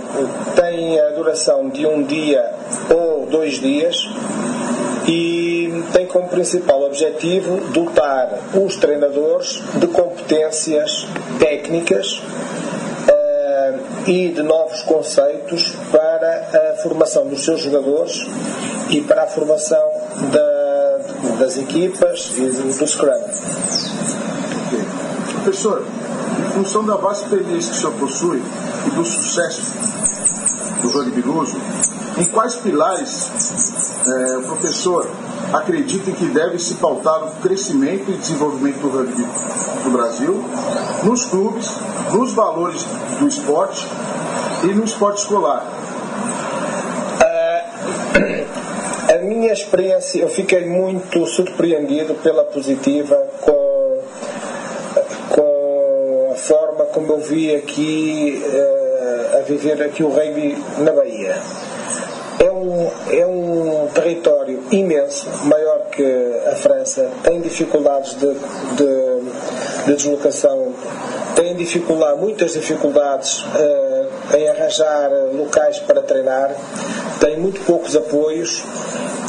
F: tem a duração de um dia ou dois dias e tem como principal objetivo dotar os treinadores de competências técnicas e de novos conceitos para a formação dos seus jogadores e para a formação da- das equipas e do, do Scrum.
E: Ok. Professor, em função da vasta experiência que o senhor possui e do sucesso do rugby luso, em quais pilares eh, o professor acredita que deve se pautar o crescimento e desenvolvimento do rugby no Brasil, nos clubes, nos valores do esporte e no esporte escolar?
F: A minha experiência, eu fiquei muito surpreendido pela positiva com, com a forma como eu vi aqui eh, a viver aqui o rugby na Bahia. É um, é um território imenso, maior que a França, tem dificuldades de, de, de deslocação, tem dificuldade, muitas dificuldades eh, em arranjar locais para treinar, tem muito poucos apoios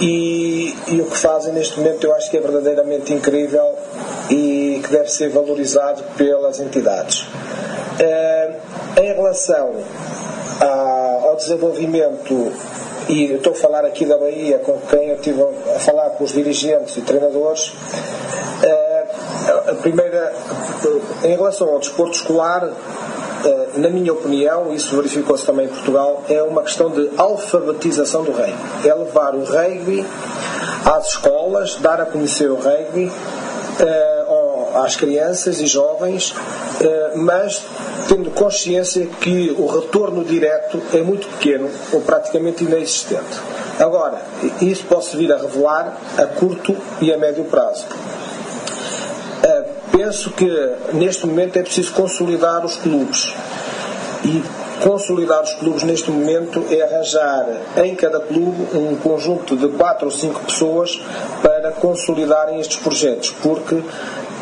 F: e, e o que fazem neste momento eu acho que é verdadeiramente incrível e que deve ser valorizado pelas entidades. Eh, em relação ao desenvolvimento, e estou a falar aqui da Bahia, com quem eu estive a falar com os dirigentes e treinadores, eh, a primeira, em relação ao desporto escolar, eh, na minha opinião, isso verificou-se também em Portugal, é uma questão de alfabetização do rugby. É levar o rugby às escolas, dar a conhecer o rugby eh, às crianças e jovens, eh, mas tendo consciência que o retorno direto é muito pequeno ou praticamente inexistente. Agora, isso pode vir a revelar a curto e a médio prazo. Penso que neste momento é preciso consolidar os clubes e consolidar os clubes neste momento é arranjar em cada clube um conjunto de quatro ou cinco pessoas para consolidarem estes projetos, porque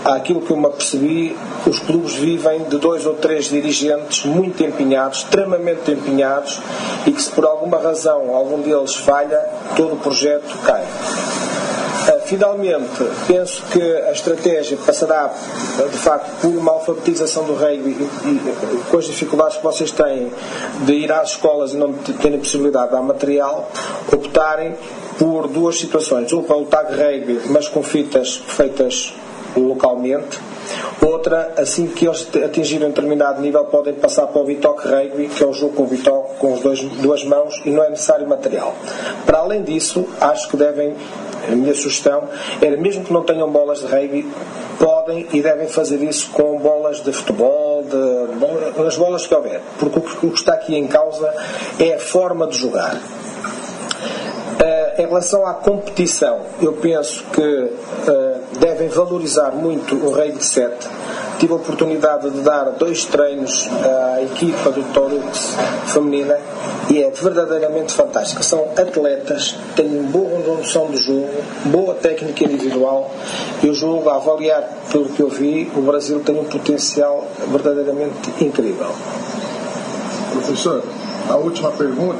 F: aquilo que eu me apercebi, os clubes vivem de dois ou três dirigentes muito empenhados, extremamente empenhados, e que se por alguma razão algum deles falha, todo o projeto cai. Finalmente, penso que a estratégia passará, de facto, por uma alfabetização do rugby e, e, com as dificuldades que vocês têm de ir às escolas e não terem possibilidade de dar material, optarem por duas situações. Um, pelo tag rugby, mas com fitas feitas localmente. Outra, assim que eles atingirem um determinado nível, podem passar para o Bitoque Rugby, que é o jogo com o Bitoque com as duas mãos e não é necessário material. Para além disso, acho que devem, a minha sugestão era, mesmo que não tenham bolas de rugby, podem e devem fazer isso com bolas de futebol, de, as bolas que houver, porque o que está aqui em causa é a forma de jogar. Uh, em relação à competição, eu penso que uh, devem valorizar muito o de Sete. Tive a oportunidade de dar dois treinos à equipa do Torux feminina e é verdadeiramente fantástica. São atletas, têm boa noção do jogo, boa técnica individual e o jogo, a avaliar pelo que eu vi, o Brasil tem um potencial verdadeiramente incrível.
E: Professor, a última pergunta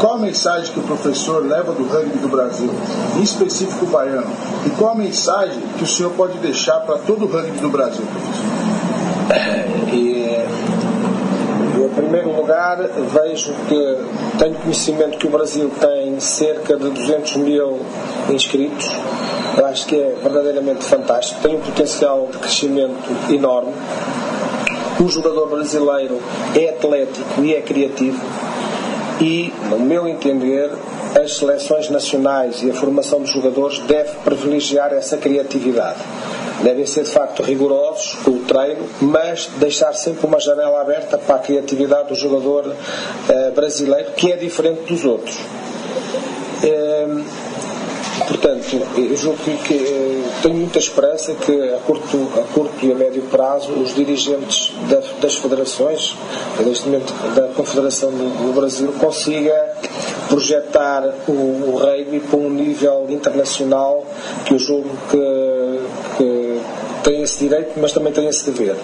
E: qual a mensagem que o professor leva do rugby do Brasil, em específico o baiano? E qual a mensagem que o senhor pode deixar para todo o rugby do Brasil, professor?
F: Em primeiro lugar, vejo que tenho conhecimento que o Brasil tem cerca de 200 mil inscritos. Eu acho que é verdadeiramente fantástico. Tem um potencial de crescimento enorme. O jogador brasileiro é atlético e é criativo e, no meu entender, as seleções nacionais e a formação dos jogadores deve privilegiar essa criatividade. Devem ser de facto rigorosos com o treino, mas deixar sempre uma janela aberta para a criatividade do jogador uh, brasileiro, que é diferente dos outros. Portanto, eu julgo que, que eh, tenho muita esperança que a curto, a curto e a médio prazo os dirigentes da, das federações, neste momento da Confederação do, do Brasil, consiga projetar o, o rugby para um nível internacional que eu julgo que, que tem esse direito, mas também tem esse dever.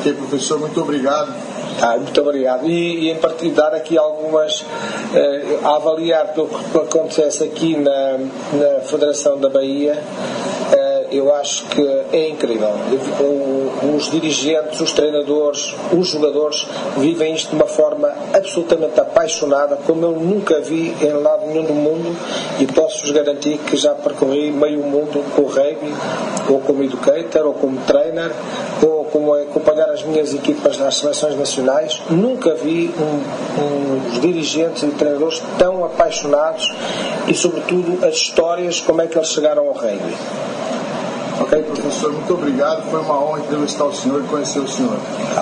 E: Ok, professor, muito obrigado.
F: Ah, muito obrigado. E, e em particular aqui algumas eh, a avaliar pelo que acontece aqui na, na Federação da Bahia, eh, eu acho que é incrível. O, os dirigentes, os treinadores, os jogadores vivem isto de uma forma absolutamente apaixonada, como eu nunca vi em lado nenhum do mundo, e posso-vos garantir que já percorri meio mundo com o rugby, ou como educator, ou como trainer, ou como acompanhar as minhas equipas nas seleções nacionais, nunca vi um, dirigentes e treinadores tão apaixonados e, sobretudo, as histórias, como é que eles chegaram ao rugby.
E: Ok, professor, muito obrigado. Foi uma honra entrevistar o senhor e conhecer o senhor.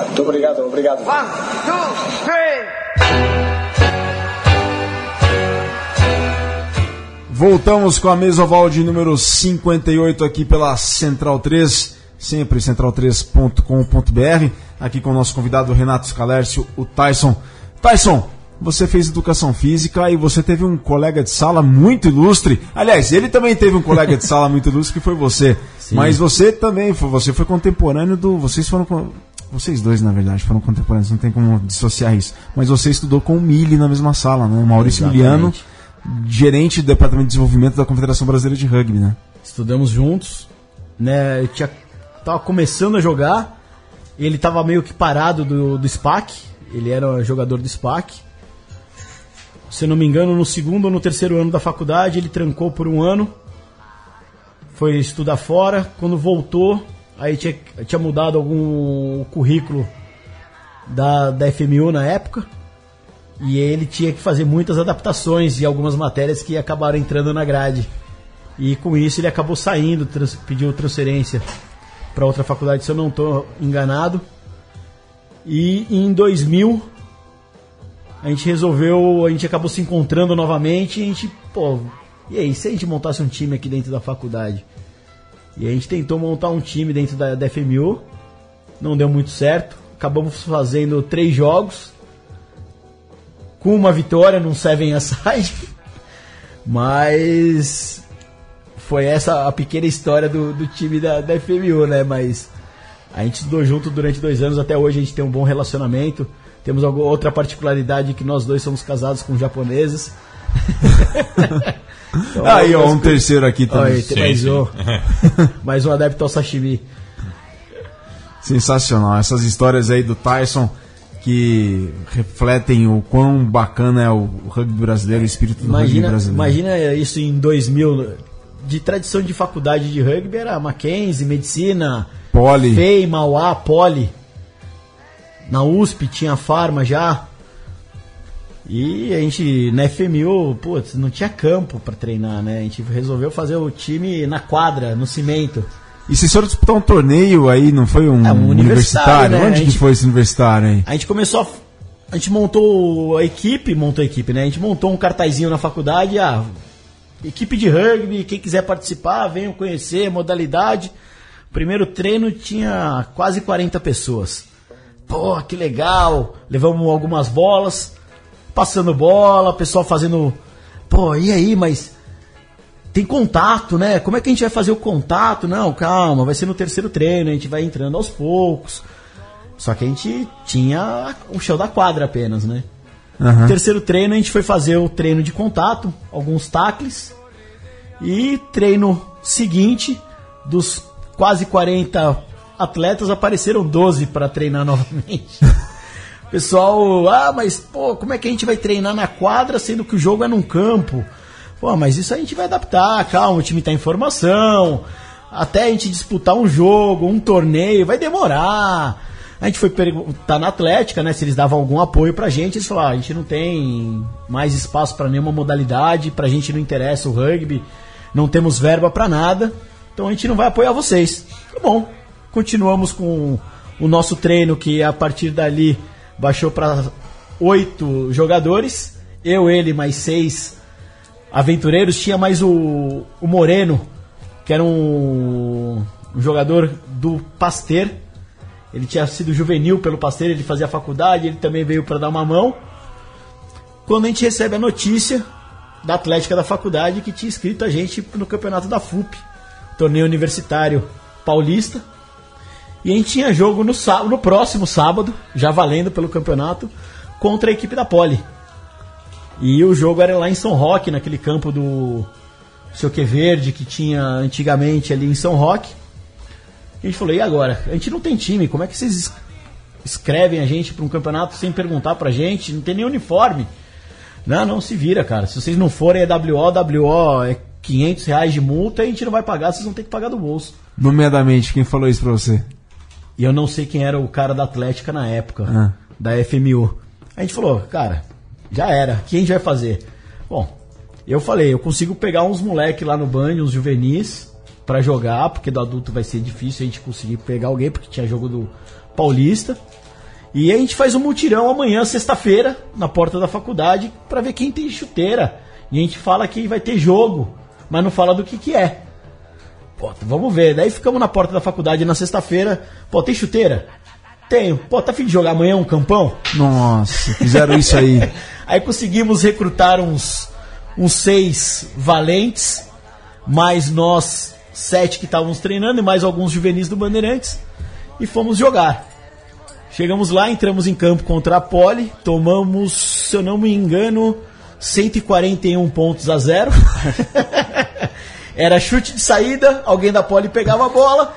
F: Muito obrigado, obrigado.
G: One, two, three.
B: Voltamos com a mesa oval de número 58 aqui pela Central 3, sempre central3.com.br. Aqui com o nosso convidado Renato Scalércio, o Tyson. Tyson, você fez educação física e você teve um colega de sala muito ilustre. Aliás, ele também teve um colega de sala muito ilustre que foi você. Mas você também você foi contemporâneo do. Vocês foram. Vocês dois, na verdade, foram contemporâneos, não tem como dissociar isso. Mas você estudou com o Mili na mesma sala, né? Maurício
A: Exatamente.
B: Miliano, gerente do Departamento de Desenvolvimento da Confederação Brasileira de Rugby, né?
A: Estudamos juntos, né? Eu tinha, tava começando a jogar, ele tava meio que parado do, do SPAC, ele era jogador do SPAC. Se eu não me engano, no segundo ou no terceiro ano da faculdade, ele trancou por um ano, foi estudar fora. Quando voltou, aí tinha, tinha mudado algum currículo da, da FMU na época. E ele tinha que fazer muitas adaptações e algumas matérias que acabaram entrando na grade. E com isso ele acabou saindo, trans- pediu transferência para outra faculdade, se eu não estou enganado. E em 2000 a gente resolveu, a gente acabou se encontrando novamente e a gente, pô, e aí, se a gente montasse um time aqui dentro da faculdade? E a gente tentou montar um time dentro da, da FMU, não deu muito certo. Acabamos fazendo três jogos, com uma vitória num Seven Aside, mas foi essa a pequena história do, do time da, da FMU, né? Mas a gente estudou junto durante dois anos, até hoje a gente tem um bom relacionamento. Temos alguma outra particularidade que nós dois somos casados com japoneses. Então,
B: Aí, ó,
A: algumas
B: um
A: coisas-
B: terceiro aqui também.
A: aí, tem mais
D: sim.
A: um. mais um adepto ao sashimi.
B: Sensacional. Essas histórias aí do Tyson que refletem o quão bacana é o rugby brasileiro, o espírito do rugby
A: Imagina,
B: brasileiro.
A: imagina isso em 2000. De tradição de faculdade de rugby era Mackenzie, Medicina,
B: Poli.
A: FEI, Mauá, Poli. Na USP tinha Farma já. E a gente, na FMU, putz, não tinha campo pra treinar, né? A gente resolveu fazer o time na quadra, no cimento.
B: E vocês foram disputar um torneio aí, não foi um,
A: É, um universitário,
B: universitário?
A: né?
B: Onde
A: A
B: que
A: gente-
B: foi esse universitário aí?
A: A gente começou a. A gente montou a equipe, montou a equipe, né? A gente montou um cartazinho na faculdade, ah, equipe de rugby, quem quiser participar, venham conhecer, modalidade. Primeiro treino tinha quase 40 pessoas. Pô, que legal! Levamos algumas bolas, passando bola, pessoal fazendo. Pô, e aí, mas tem contato, né? Como é que a gente vai fazer o contato? Não, calma, vai ser no terceiro treino, a gente vai entrando aos poucos. Só que a gente tinha o chão da quadra apenas, né?
B: Aham.
A: No terceiro treino a gente foi fazer o treino de contato, alguns tacles. E treino seguinte, dos quase 40 atletas, apareceram 12 para treinar novamente. Pessoal, ah, mas pô, como é que a gente vai treinar na quadra sendo que o jogo é num campo? Pô, mas isso a gente vai adaptar, calma, o time tá em formação. Até a gente disputar um jogo, um torneio, vai demorar. A gente foi perguntar na Atlética, né, se eles davam algum apoio pra gente. Eles falaram: ah, a gente não tem mais espaço pra nenhuma modalidade, pra gente não interessa o rugby, não temos verba pra nada, então a gente não vai apoiar vocês. Tá bom. Continuamos com o nosso treino, que a partir dali baixou pra oito jogadores. Eu, ele, mais seis aventureiros. Tinha mais o, o Moreno, que era um, um jogador do Pasteur. Ele tinha sido juvenil pelo Pasteur, ele fazia faculdade, ele também veio para dar uma mão. Quando a gente recebe a notícia da Atlética da faculdade que tinha inscrito a gente no campeonato da FUP, torneio universitário paulista. E a gente tinha jogo no, sá- no próximo sábado, já valendo pelo campeonato, contra a equipe da Poli. E o jogo era lá em São Roque, naquele campo do seu que verde que tinha antigamente ali em São Roque. E a gente falou, e agora? A gente não tem time, como é que vocês es- escrevem a gente para um campeonato sem perguntar pra gente? Não tem nem uniforme. Não, não se vira, cara. Se vocês não forem é WO, WO é 500 reais de multa e a gente não vai pagar, vocês vão ter que pagar do bolso.
B: Nomeadamente, quem falou isso pra você?
A: E eu não sei quem era o cara da Atlética na época,
B: Ah.
A: da FMU. A gente falou, cara, já era, o que a gente vai fazer? Bom, eu falei, eu consigo pegar uns moleque lá no banho, uns juvenis, pra jogar, porque do adulto vai ser difícil a gente conseguir pegar alguém, porque tinha jogo do Paulista. E a gente faz um mutirão amanhã, sexta-feira, na porta da faculdade, pra ver quem tem chuteira. E a gente fala que vai ter jogo, mas não fala do que que é. Pô, vamos ver. Daí ficamos na porta da faculdade na sexta-feira. Pô, tem chuteira? Tenho. Pô, tá afim de jogar amanhã um campão?
B: Nossa, fizeram isso aí.
A: Aí conseguimos recrutar uns, uns seis valentes, mais nós sete que estávamos treinando e mais alguns juvenis do Bandeirantes. E fomos jogar. Chegamos lá, entramos em campo contra a Poli, tomamos, se eu não me engano, 141 pontos a zero. Era chute de saída, alguém da Poli pegava a bola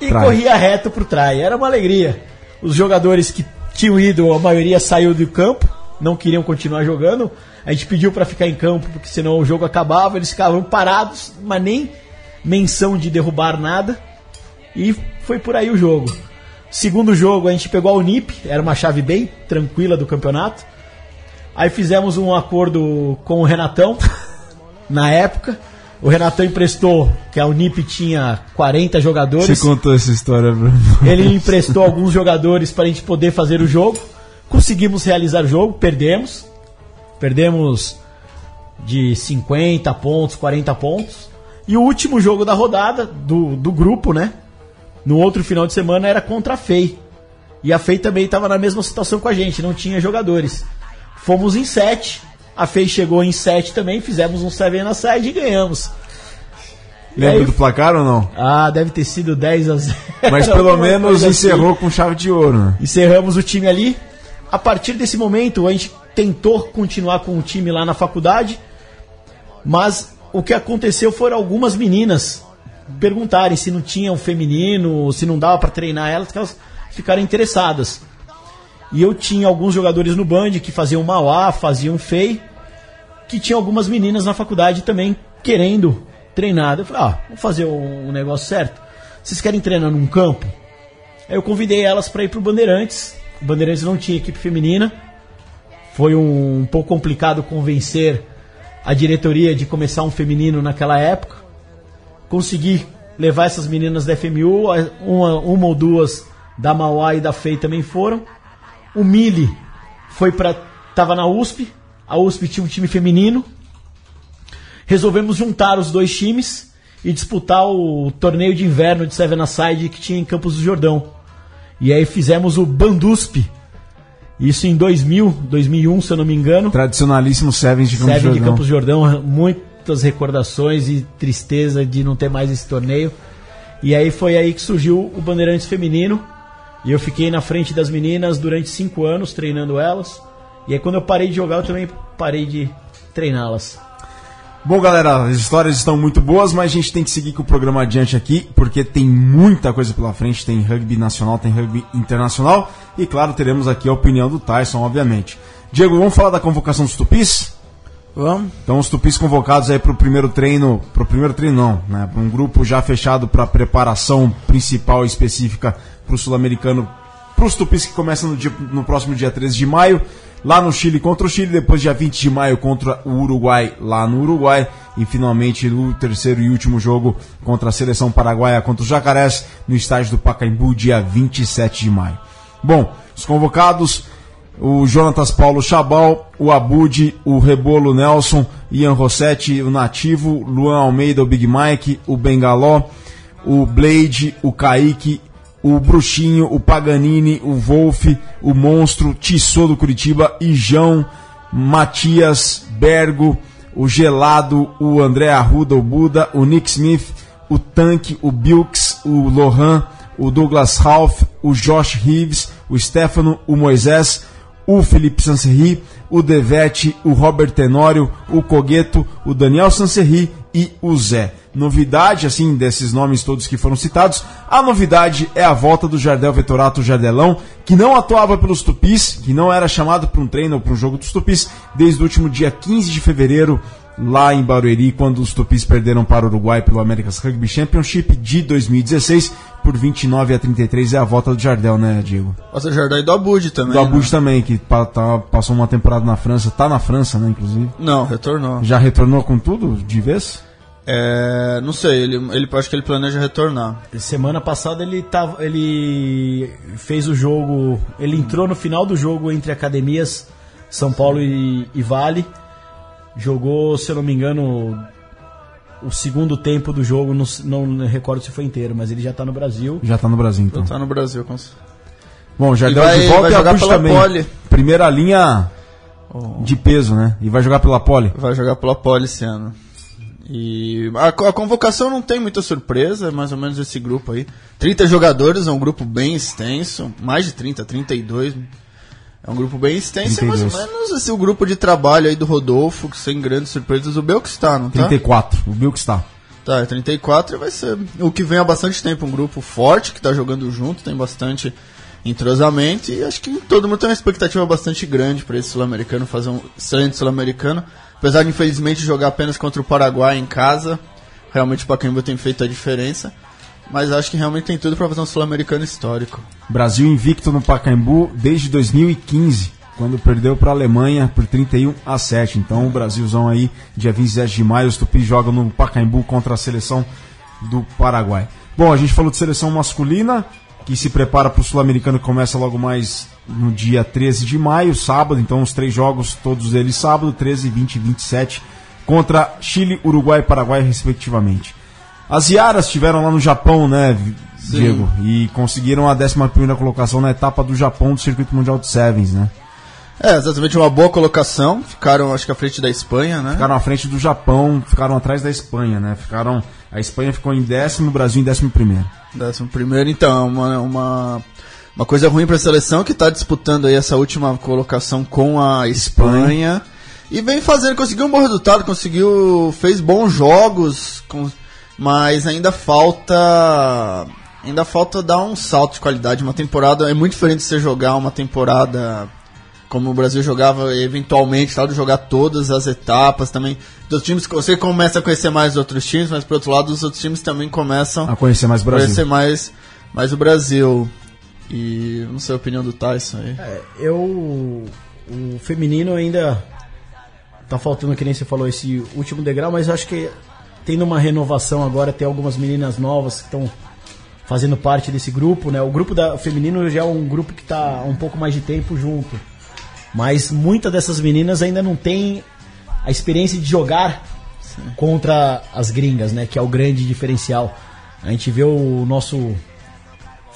A: e
B: Trai.
A: corria reto pro trai. Era uma alegria. Os jogadores que tinham ido, a maioria saiu do campo, não queriam continuar jogando. A gente pediu para ficar em campo, porque senão o jogo acabava, eles ficavam parados, mas nem menção de derrubar nada. E foi por aí o jogo. Segundo jogo, a gente pegou a Unip, era uma chave bem tranquila do campeonato. Aí fizemos um acordo com o Renatão, na época. O Renatão emprestou, que a Unip tinha 40 jogadores.
B: Você contou essa história, Bruno.
A: Ele emprestou alguns jogadores para a gente poder fazer o jogo. Conseguimos realizar o jogo, perdemos. Perdemos de 50 pontos, 40 pontos. E o último jogo da rodada, do, do grupo, né? No outro final de semana era contra a FEI. E a FEI também estava na mesma situação com a gente, não tinha jogadores. Fomos em 7. A FEI chegou em 7 também, fizemos um 7 na side e ganhamos.
B: Lembra
A: aí-
B: do placar ou não?
A: Ah, deve ter sido 10 a 0.
B: Mas pelo menos
A: assim.
B: encerrou com chave de ouro, né?
A: Encerramos o time ali. A partir desse momento, a gente tentou continuar com o time lá na faculdade, mas o que aconteceu foram algumas meninas perguntarem se não tinha um feminino, se não dava para treinar elas, que elas ficaram interessadas. E eu tinha alguns jogadores no band que faziam Mauá, faziam FEI, que tinha algumas meninas na faculdade também querendo treinar. Eu falei, ah, vamos fazer um, negócio certo. Vocês querem treinar num campo? Aí eu convidei elas para ir pro Bandeirantes. O Bandeirantes não tinha equipe feminina. Foi um, um pouco complicado convencer a diretoria de começar um feminino naquela época. Consegui levar essas meninas da FMU, uma, uma ou duas da Mauá e da FEI também foram. O Mili foi para tava na USP, a USP tinha um time feminino. Resolvemos juntar os dois times e disputar o torneio de inverno de Seven Aside que tinha em Campos do Jordão. E aí fizemos o Bandusp. Isso em 2000, 2001, se eu não me engano.
B: Tradicionalíssimo Sevens de Campos
A: Seven
B: Jordão.
A: de Campos do Jordão, muitas recordações e tristeza de não ter mais esse torneio. E aí foi aí que surgiu o Bandeirantes Feminino. E eu fiquei na frente das meninas durante cinco anos treinando elas. E aí quando eu parei de jogar, eu também parei de treiná-las.
B: Bom, galera, as histórias estão muito boas, mas a gente tem que seguir com o programa adiante aqui, porque tem muita coisa pela frente. Tem rugby nacional, tem rugby internacional. E claro, teremos aqui a opinião do Tyson, obviamente. Diego, vamos falar da convocação dos tupis?
C: Vamos?
B: Então, os tupis convocados aí para o primeiro treino, para o primeiro treino não, né? Para um grupo já fechado para preparação principal e específica para o sul-americano, para os tupis que começam no, dia- no próximo dia 13 de maio, lá no Chile contra o Chile, depois dia 20 de maio contra o Uruguai lá no Uruguai e finalmente o terceiro e último jogo contra a seleção paraguaia contra os Jacarés no estádio do Pacaembu dia 27 de maio. Bom, os convocados o Jonatas Paulo Chabal, o Abud, o Rebolo Nelson, Ian Rossetti, o Nativo, Luan Almeida, o Big Mike, o Bengaló, o Blade, o Kaique, o Bruxinho, o Paganini, o Wolf, o Monstro, Tissot do Curitiba, Ijão, Matias, Bergo, o Gelado, o André Arruda, o Buda, o Nick Smith, o Tanque, o Bilks, o Lohan, o Douglas Ralph, o Josh Reeves, o Stefano, o Moisés, o Felipe Sanserri, o Devete, o Robert Tenório, o Cogueto, o Daniel Sanserri e o Zé. Novidade, assim, desses nomes todos que foram citados, a novidade é a volta do Jardel Vetorato Jardelão, que não atuava pelos Tupis, que não era chamado para um treino ou para um jogo dos Tupis, desde o último dia 15 de fevereiro, lá em Barueri, quando os Tupis perderam para o Uruguai pelo America's Rugby Championship de 2016, por 29 a 33, é a volta do Jardel, né, Diego?
C: Nossa, Jardel e do Abud também.
B: Do Abud
C: né?
B: também, que pa- tá- passou uma temporada na França, tá na França, né, inclusive.
C: Não, retornou.
B: Já retornou com tudo, de vez?
C: É, não sei, ele, ele acho que ele planeja retornar.
A: Semana passada ele tava, ele fez o jogo, ele entrou no final do jogo entre academias São Paulo e, e Vale. Jogou, se eu não me engano, o segundo tempo do jogo, não, não recordo se foi inteiro, mas ele já tá no Brasil.
B: Já tá no Brasil, então.
C: Tá no Brasil. Com...
B: Bom, Jardel
C: E vai-
B: de volta
C: vai
B: e
C: jogar
B: Abud
C: pela
B: também.
C: Poli.
B: Primeira linha de peso, né? E vai jogar pela Poli.
C: Vai jogar pela Poli esse ano. E a, a convocação não tem muita surpresa, é mais ou menos esse grupo aí. 30 jogadores, é um grupo bem extenso, mais de 30, 32. É um grupo bem extenso, é mais ou
B: 32.
C: menos esse o grupo de trabalho aí do Rodolfo, que sem grandes surpresas, o Belk está, não tá?
B: 34, o que está.
C: Tá, é 34 e vai ser o que vem há bastante tempo, um grupo forte que tá jogando junto, tem bastante entrosamento e acho que todo mundo tem uma expectativa bastante grande para esse sul-americano fazer um excelente sul-americano. Apesar de infelizmente jogar apenas contra o Paraguai em casa, realmente o Pacaembu tem feito a diferença, mas acho que realmente tem tudo para fazer um sul-americano histórico.
B: Brasil invicto no Pacaembu desde 2015, quando perdeu para a Alemanha por 31 a 7. Então o Brasilzão aí, dia 27 de maio, os Tupis jogam no Pacaembu contra a seleção do Paraguai. Bom, a gente falou de seleção masculina, que se prepara para o Sul-Americano que começa logo mais no dia 13 de maio, sábado. Então os três jogos, todos eles sábado, 13, 20 e 27, contra Chile, Uruguai e Paraguai, respectivamente. As Iaras estiveram lá no Japão, né, Diego? E conseguiram a 11 colocação na etapa do Japão do Circuito Mundial de Sevens, né?
C: É, exatamente uma boa colocação, ficaram acho que à frente da Espanha, né?
B: Ficaram à frente do Japão, ficaram atrás da Espanha, né? Ficaram. A Espanha ficou em décimo, o Brasil em décimo primeiro.
C: Décimo primeiro, então, é uma, uma Uma coisa ruim para a seleção que está disputando aí essa última colocação com a Espanha. E vem fazendo, conseguiu um bom resultado, conseguiu, fez bons jogos, com- mas ainda falta, ainda falta dar um salto de qualidade. Uma temporada é muito diferente de você jogar uma temporada como o Brasil jogava eventualmente, tal, de jogar todas as etapas também. Dos times que você começa a conhecer mais outros times, mas por outro lado os outros times também começam
B: A conhecer mais o
C: a
B: Brasil.
C: conhecer mais, mais o Brasil. E não sei a opinião do Tyson aí.
A: Eu. O feminino ainda. Tá faltando, que nem você falou, esse último degrau, mas eu acho que tendo uma renovação agora, tem algumas meninas novas que estão fazendo parte desse grupo, né? O grupo da o feminino já é um grupo que tá há um pouco mais de tempo junto. Mas muitas dessas meninas ainda não têm a experiência de jogar contra as gringas, né? Que é o grande diferencial. A gente vê o nosso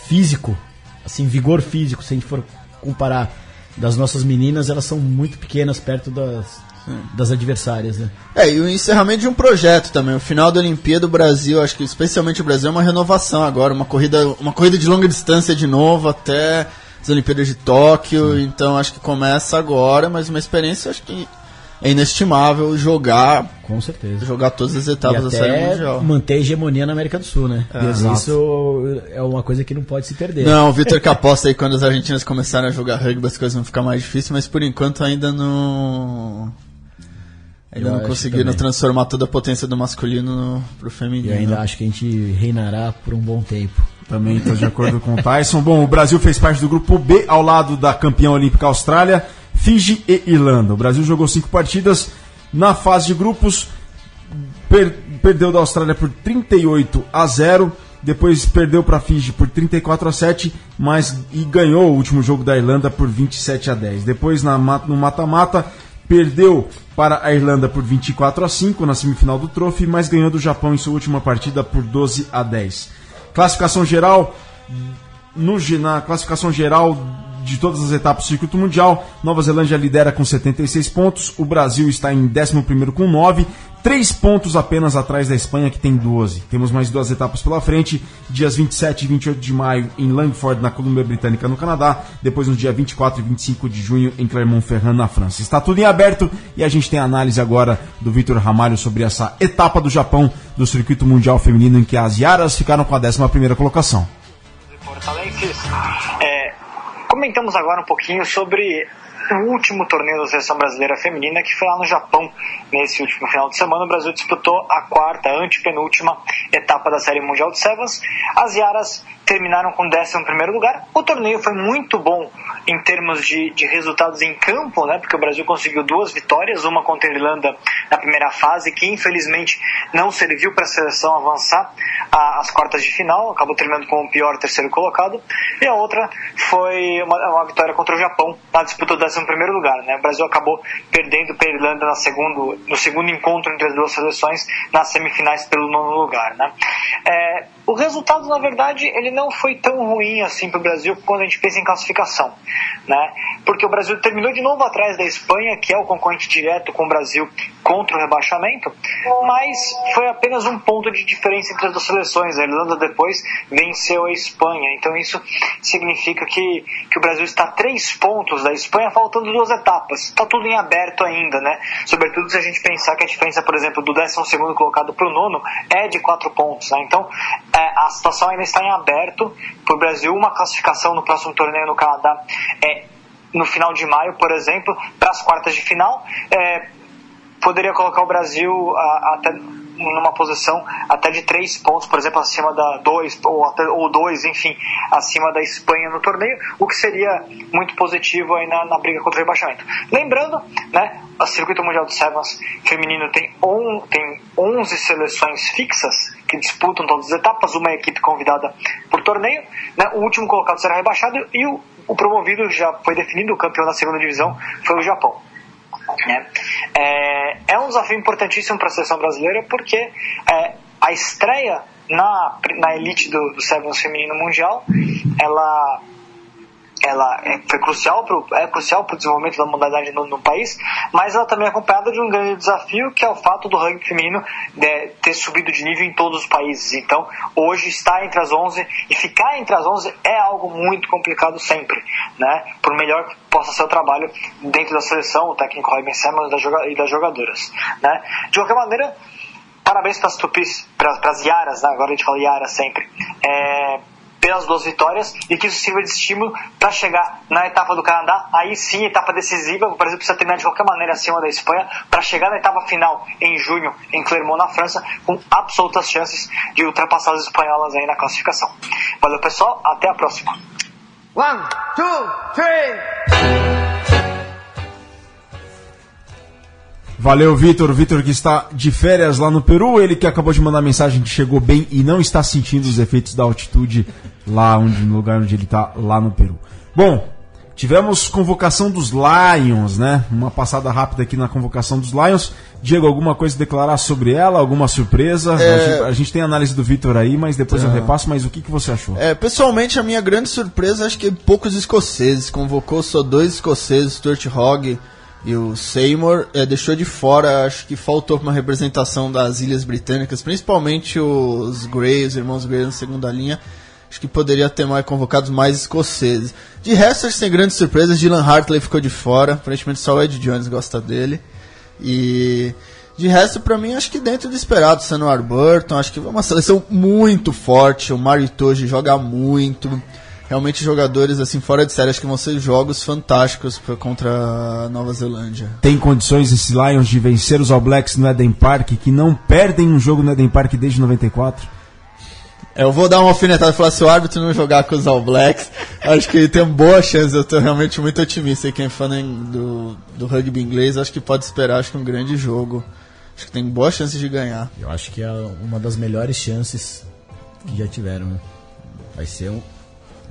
A: físico, assim, vigor físico, se a gente for comparar das nossas meninas, elas são muito pequenas perto das, das adversárias, né?
C: É, e o encerramento de um projeto também. O final da Olimpíada do Brasil, acho que especialmente o Brasil, é uma renovação agora. Uma corrida, uma corrida de longa distância de novo até as Olimpíadas de Tóquio. Então acho que começa agora, mas uma experiência acho que é inestimável jogar,
A: Com certeza.
C: jogar todas as
A: E
C: etapas da Série
A: até
C: Mundial.
A: manter a hegemonia na América do Sul, né?
B: Exato.
A: Isso é uma coisa que não pode se perder.
C: Não, o Vitor que aposta aí quando as argentinas começarem a jogar rugby as coisas vão ficar mais difíceis, mas por enquanto ainda não. Ainda não conseguiram transformar toda a potência do masculino no, pro
A: E
C: feminino.
A: eu ainda acho que a gente reinará por um bom tempo.
B: Também estou de acordo com o Tyson. Bom, o Brasil fez parte do grupo B ao lado da campeã olímpica Austrália, Fiji e Irlanda. O Brasil jogou cinco partidas na fase de grupos, per- perdeu da Austrália por 38 a 0, depois perdeu para Fiji por 34 a 7, mas e ganhou o último jogo da Irlanda por 27 a 10. Depois na no mata-mata perdeu para a Irlanda por 24 a 5 na semifinal do Trophy, mas ganhou do Japão em sua última partida por 12 a 10. Classificação geral, no, na classificação geral de todas as etapas do circuito mundial, Nova Zelândia lidera com 76 pontos, o Brasil está em 11º com 9, 3 pontos apenas atrás da Espanha, que tem 12. Temos mais duas etapas pela frente, dias 27 e 28 de maio em Langford, na Colômbia Britânica, no Canadá, depois no dia 24 e 25 de junho em Clermont-Ferrand, na França. Está tudo em aberto e a gente tem a análise agora do Vitor Ramalho sobre essa etapa do Japão do circuito mundial feminino em que as Yaras ficaram com a 11ª colocação.
H: Portalenses. É, comentamos agora um pouquinho sobre o último torneio da seleção brasileira feminina que foi lá no Japão nesse último final de semana. O Brasil disputou a quarta, antepenúltima etapa da Série Mundial de Sevens. As Yaras terminaram com 11 primeiro lugar. O torneio foi muito bom em termos de, de resultados em campo, né? Porque o Brasil conseguiu duas vitórias, uma contra a Irlanda na primeira fase, que infelizmente não serviu para a seleção avançar às quartas de final, acabou terminando com o pior terceiro colocado, e a outra foi uma, uma vitória contra o Japão na disputa do 11 primeiro lugar, né? O Brasil acabou perdendo para a Irlanda segundo, no segundo encontro entre as duas seleções nas semifinais pelo nono lugar, né? É, o resultado, na verdade, ele não foi tão ruim assim para o Brasil quando a gente pensa em classificação, né? Porque o Brasil terminou de novo atrás da Espanha, que é o concorrente direto com o Brasil contra o rebaixamento, mas foi apenas um ponto de diferença entre as duas seleções. A Irlanda depois venceu a Espanha, então isso significa que, que o Brasil está a três pontos da Espanha, faltando duas etapas. Está tudo em aberto ainda, né? Sobretudo se a gente pensar que a diferença, por exemplo, do 12 colocado para o nono é de quatro pontos, né? Então é, a situação ainda está em aberto para o Brasil. Uma classificação no próximo torneio no Canadá é no final de maio, por exemplo, para as quartas de final. É, poderia colocar o Brasil a- até numa posição até de três pontos, por exemplo, acima da dois ou até ou dois, enfim, acima da Espanha no torneio, o que seria muito positivo aí na, na briga contra o rebaixamento. Lembrando, né, o circuito mundial de sevens feminino tem on, tem 11 seleções fixas que disputam todas as etapas, uma equipe convidada por torneio, né, o último colocado será rebaixado e o, o promovido já foi definido, o campeão da segunda divisão foi o Japão. Né? É, é um desafio importantíssimo para a seleção brasileira porque é, a estreia na, na elite do, do Sevens feminino mundial ela ela é, foi crucial pro, é crucial para o desenvolvimento da modalidade no, no, país, mas ela também é acompanhada de um grande desafio que é o fato do rugby feminino de, ter subido de nível em todos os países. Então, hoje está entre as 11 e ficar entre as 11 é algo muito complicado sempre, né? Por melhor que possa ser o trabalho dentro da seleção, o técnico Roy Ben e das jogadoras, né? De qualquer maneira, parabéns para as tupis, para as Yaras, né? agora a gente fala Yara sempre. É, pelas duas vitórias e que isso sirva de estímulo para chegar na etapa do Canadá, aí sim, etapa decisiva. O Brasil precisa terminar de qualquer maneira acima da Espanha para chegar na etapa final em junho em Clermont, na França, com absolutas chances de ultrapassar as espanholas aí na classificação. Valeu, pessoal, até a próxima.
G: One, two, three.
B: Valeu, Vitor. Vitor que está de férias lá no Peru. Ele que acabou de mandar mensagem que chegou bem e não está sentindo os efeitos da altitude lá onde, no lugar onde ele está, lá no Peru. Bom, tivemos convocação dos Lions, né? Uma passada rápida aqui na convocação dos Lions. Diego, alguma coisa a declarar sobre ela? Alguma surpresa? É... A, gente, a, gente, tem a análise do Vitor aí, mas depois eu tá. repasso. Mas o que, que você achou?
C: É, pessoalmente, a minha grande surpresa acho que é poucos escoceses. Convocou só dois escoceses, Stuart Hogg e o Seymour é, deixou de fora, acho que faltou uma representação das Ilhas Britânicas, principalmente os Grey, os irmãos Grey na segunda linha. Acho que poderia ter mais convocados mais escoceses. De resto, sem grandes surpresas, Dylan Hartley ficou de fora. Aparentemente só o Ed Jones gosta dele. E de resto, para mim, acho que dentro do esperado, sendo o Arburton, acho que é uma seleção muito forte. O Mario Itoji joga muito realmente jogadores assim fora de série. Acho que vão ser jogos fantásticos contra a Nova Zelândia.
B: Tem condições esse Lions de vencer os All Blacks no Eden Park, que não perdem um jogo no Eden Park desde 94?
C: Eu vou dar uma alfinetada e falar: se o árbitro não jogar com os All Blacks, acho que tem boa chance. Eu estou realmente muito otimista. E quem é fã do, do rugby inglês, acho que pode esperar acho que um grande jogo. Acho que tem boa chance de ganhar.
A: Eu acho que é uma das melhores chances que já tiveram. Né? Vai ser um,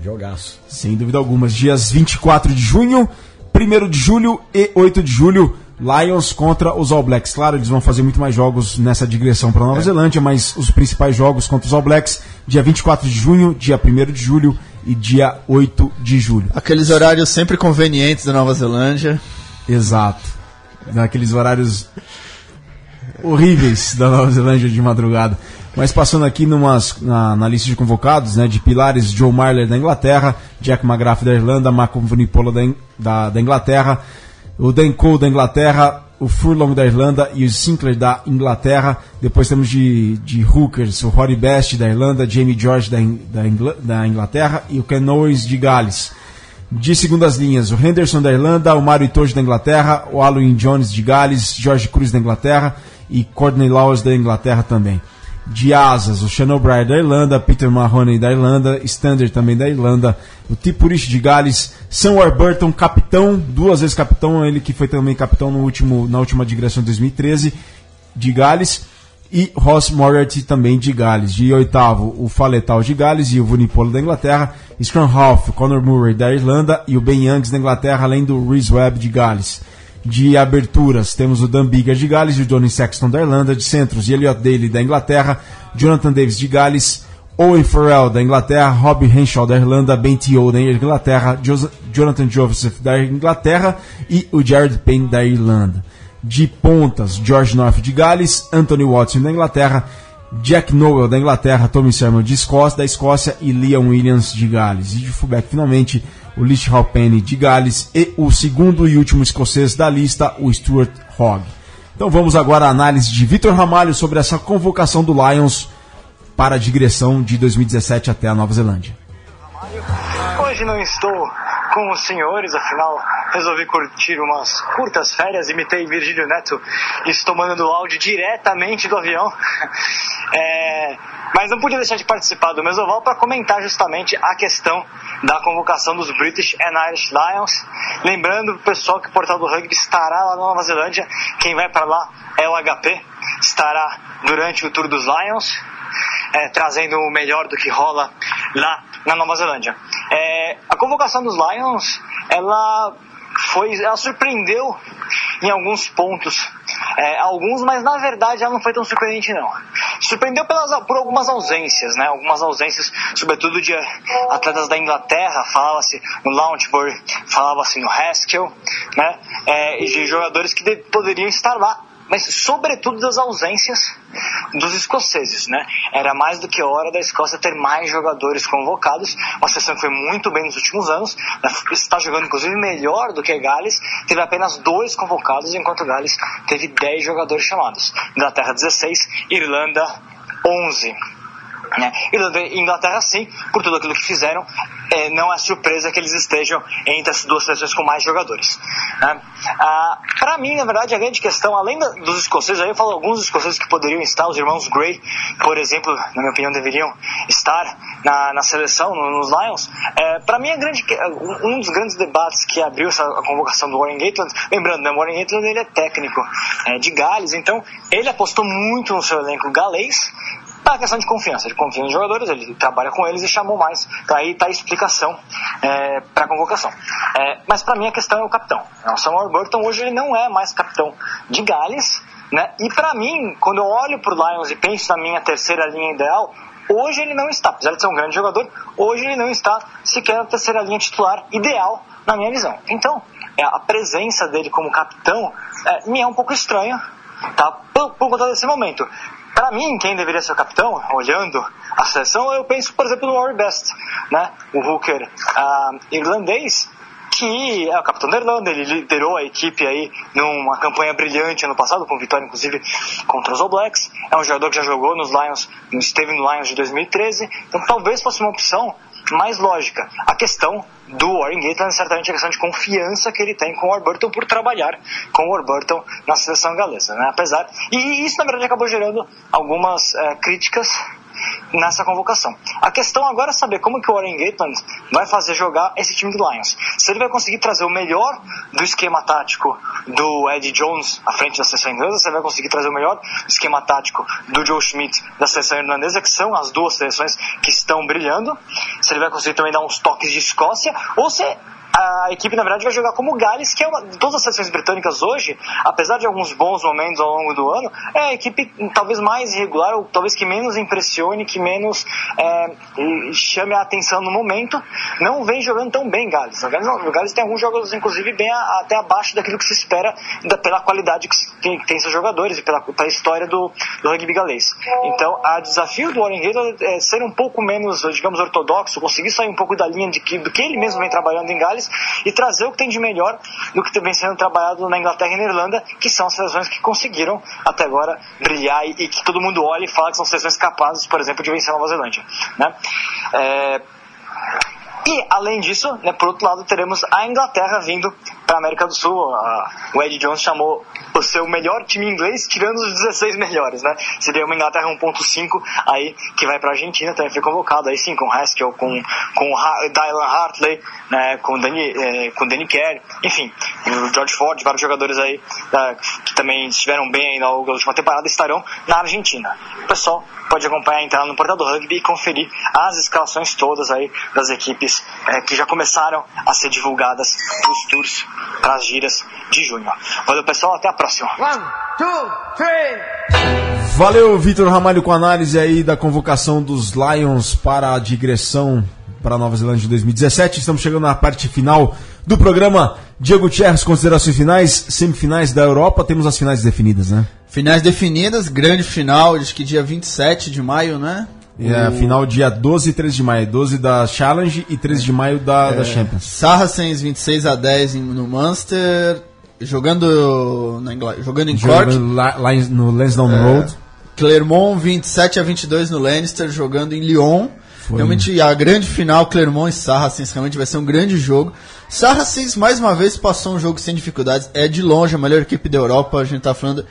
A: Jogaço.
B: Sem dúvida alguma. Dias 24 de junho, 1 de julho e 8 de julho. Lions contra os All Blacks. Claro, eles vão fazer muito mais jogos nessa digressão para Nova é. Zelândia, mas os principais jogos contra os All Blacks, dia 24 de junho, dia 1 de julho e dia 8 de julho.
C: Aqueles horários sempre convenientes da Nova Zelândia.
B: Exato. Naqueles horários horríveis da Nova Zelândia de madrugada. Mas passando aqui numas, na, na, lista de convocados, né, de pilares, Joe Marler da Inglaterra, Jack McGrath da Irlanda, Marco Vunipola da, da, da Inglaterra, o Dan Cole da Inglaterra, o Furlong da Irlanda e o Sinclair da Inglaterra. Depois temos de, de hookers, o Rory Best da Irlanda, Jamie George da, da, Ingl da Inglaterra e o Ken Owens de Gales. De segundas linhas, o Henderson da Irlanda, o Mario Itoje da Inglaterra, o Alwyn Jones de Gales, George Cruz da Inglaterra e Courtney Lawes da Inglaterra também de asas, o Sean O'Brien da Irlanda, Peter Mahoney da Irlanda, Standard também da Irlanda, o Tipurich de Gales, Sam Warburton, capitão, duas vezes capitão, ele que foi também capitão no último, na última digressão de 2013, de Gales, e Ross Moriarty também de Gales. De oitavo, o Faletal de Gales e o Vunipolo da Inglaterra, Scrum Half, Conor Murray da Irlanda e o Ben Youngs da Inglaterra, além do Reese Webb de Gales de aberturas temos o Dan Bigger de Gales e o Johnny Sexton da Irlanda, de centros Elliot Daly da Inglaterra, Jonathan Davis de Gales, Owen Farrell da Inglaterra, Rob Henshaw da Irlanda, Ben Tio da Inglaterra, jo Jonathan Joseph da Inglaterra e o Jared Payne da Irlanda. De pontas, George North de Gales, Anthony Watson da Inglaterra, Jack Noel da Inglaterra, Tommy Sermon de Escócia, da Escócia e Liam Williams de Gales. E de fullback, finalmente, o Lich Halpenny de Gales e o segundo e último escocês da lista, o Stuart Hogg. Então vamos agora à análise de Vitor Ramalho sobre essa convocação do Lions para a digressão de 2017 até a Nova Zelândia.
H: Hoje não estou com os senhores, afinal resolvi curtir umas curtas férias, imitei Virgílio Neto estou mandando o áudio diretamente do avião. É, mas não podia deixar de participar do Mesoval para comentar justamente a questão da convocação dos British and Irish Lions. Lembrando, pessoal, que o Portal do Rugby estará lá na Nova Zelândia. Quem vai para lá é o HP, estará durante o Tour dos Lions é, trazendo o melhor do que rola lá na Nova Zelândia. É, a convocação dos Lions, ela foi, ela surpreendeu em alguns pontos, é, alguns, mas na verdade ela não foi tão surpreendente não. Surpreendeu pelas, por algumas ausências, né? Algumas ausências, sobretudo de atletas da Inglaterra, falava-se no Launchbury, falava-se no Haskell, né? É, e de jogadores que de, poderiam estar lá mas sobretudo das ausências dos escoceses, né? Era mais do que hora da Escócia ter mais jogadores convocados. Uma seleção que foi muito bem nos últimos anos, né? está jogando inclusive melhor do que Gales, teve apenas dois convocados, enquanto Gales teve 10 jogadores chamados. Inglaterra 16, Irlanda 11. Né? Inglaterra, sim, por tudo aquilo que fizeram, é, não é surpresa que eles estejam entre as duas seleções com mais jogadores. Né? Ah, Para mim, na verdade, a grande questão, além da, dos escoceses, aí eu falo alguns escoceses que poderiam estar, os irmãos Gray, por exemplo, na minha opinião, deveriam estar na, na seleção, no, nos Lions. É, Para mim, a grande, um dos grandes debates que abriu essa convocação do Warren Gatland, lembrando, né, o Warren Gatland ele é técnico é, de Gales, então ele apostou muito no seu elenco galês é questão de confiança, ele confia nos jogadores, ele trabalha com eles e chamou mais. Aí está a explicação é, para a convocação. É, mas para mim a questão é o capitão. O Samuel Burton hoje ele não é mais capitão de Gales, né? E para mim, quando eu olho para o Lions e penso na minha terceira linha ideal, hoje ele não está, apesar de ser um grande jogador, hoje ele não está sequer na terceira linha titular ideal na minha visão. Então, é, a presença dele como capitão é, me é um pouco estranha, tá? Por, por conta desse momento. Para mim, quem deveria ser o capitão, olhando a seleção, eu penso, por exemplo, no Warren Best, né? o hooker irlandês, que é o capitão da Irlanda, ele liderou a equipe aí numa campanha brilhante ano passado, com vitória inclusive contra os All Blacks. É um jogador que já jogou nos Lions, esteve no Lions de 2013, então talvez fosse uma opção mais lógica. A questão do Warren Gatland é certamente a questão de confiança que ele tem com o Warburton por trabalhar com o Warburton na seleção galesa, né? Apesar e isso na verdade acabou gerando algumas é, críticas nessa convocação. A questão agora é saber como que o Warren Gatland vai fazer jogar esse time do Lions. Se ele vai conseguir trazer o melhor do esquema tático do Eddie Jones à frente da seleção inglesa, se ele vai conseguir trazer o melhor do esquema tático do Joe Schmidt da seleção irlandesa, que são as duas seleções que estão brilhando, se ele vai conseguir também dar uns toques de Escócia, ou se a equipe, na verdade, vai jogar como o Gales, que é uma. Todas as seleções britânicas hoje, apesar de alguns bons momentos ao longo do ano, é a equipe talvez mais irregular, ou talvez que menos impressione, que menos é, chame a atenção no momento. Não vem jogando tão bem, Gales. O Gales, o Gales tem alguns jogos, inclusive, bem a, até abaixo daquilo que se espera da, pela qualidade que tem, que tem seus jogadores e pela, pela história do, do rugby galês. Então, a desafio do Warren Gatland é ser um pouco menos, digamos, ortodoxo, conseguir sair um pouco da linha de que, do que ele mesmo vem trabalhando em Gales e trazer o que tem de melhor do que vem sendo trabalhado na Inglaterra e na Irlanda, que são as seleções que conseguiram até agora brilhar e, e que todo mundo olha e fala que são seleções capazes, por exemplo, de vencer a Nova Zelândia. Né? É... E, além disso, né, por outro lado, teremos a Inglaterra vindo para a América do Sul. O Ed Jones chamou o seu melhor time inglês, tirando os 16 melhores, né? Seria uma Inglaterra 1.5 aí que vai para a Argentina, também foi convocado aí sim com Haskell, com, com Dylan Hartley, né, com Danny, eh, com Danny Kerr, enfim, o George Ford, vários jogadores aí que também estiveram bem aí na última temporada estarão na Argentina. O pessoal pode acompanhar, entrar no portal do rugby e conferir as escalações todas aí das equipes eh, que já começaram a ser divulgadas para os tours, para as giras de junho. Valeu pessoal, até a próxima.
G: One, two, three.
B: Valeu, Vitor Ramalho, com a análise aí da convocação dos Lions para a digressão para a Nova Zelândia de 2017. Estamos chegando na parte final do programa. Diego Gutierrez, considerações finais, semifinais da Europa, temos as finais definidas, né?
C: Finais definidas, grande final, acho que dia 27 de maio, né?
B: E a final dia 12 e 13 de maio. 12 da Challenge e 13 de maio da, da Champions.
C: Saracens 26 a 10 em- no Munster, jogando, na Ingl... jogando em Cork.
B: Lá, lá no Lansdowne Road.
C: Clermont 27 a 22 no Lannister, jogando em Lyon.
B: Foi.
C: Realmente a grande final, Clermont e Saracens, realmente vai ser um grande jogo. Saracens, mais uma vez, passou um jogo sem dificuldades. É de longe a melhor equipe da Europa. A gente tá falando.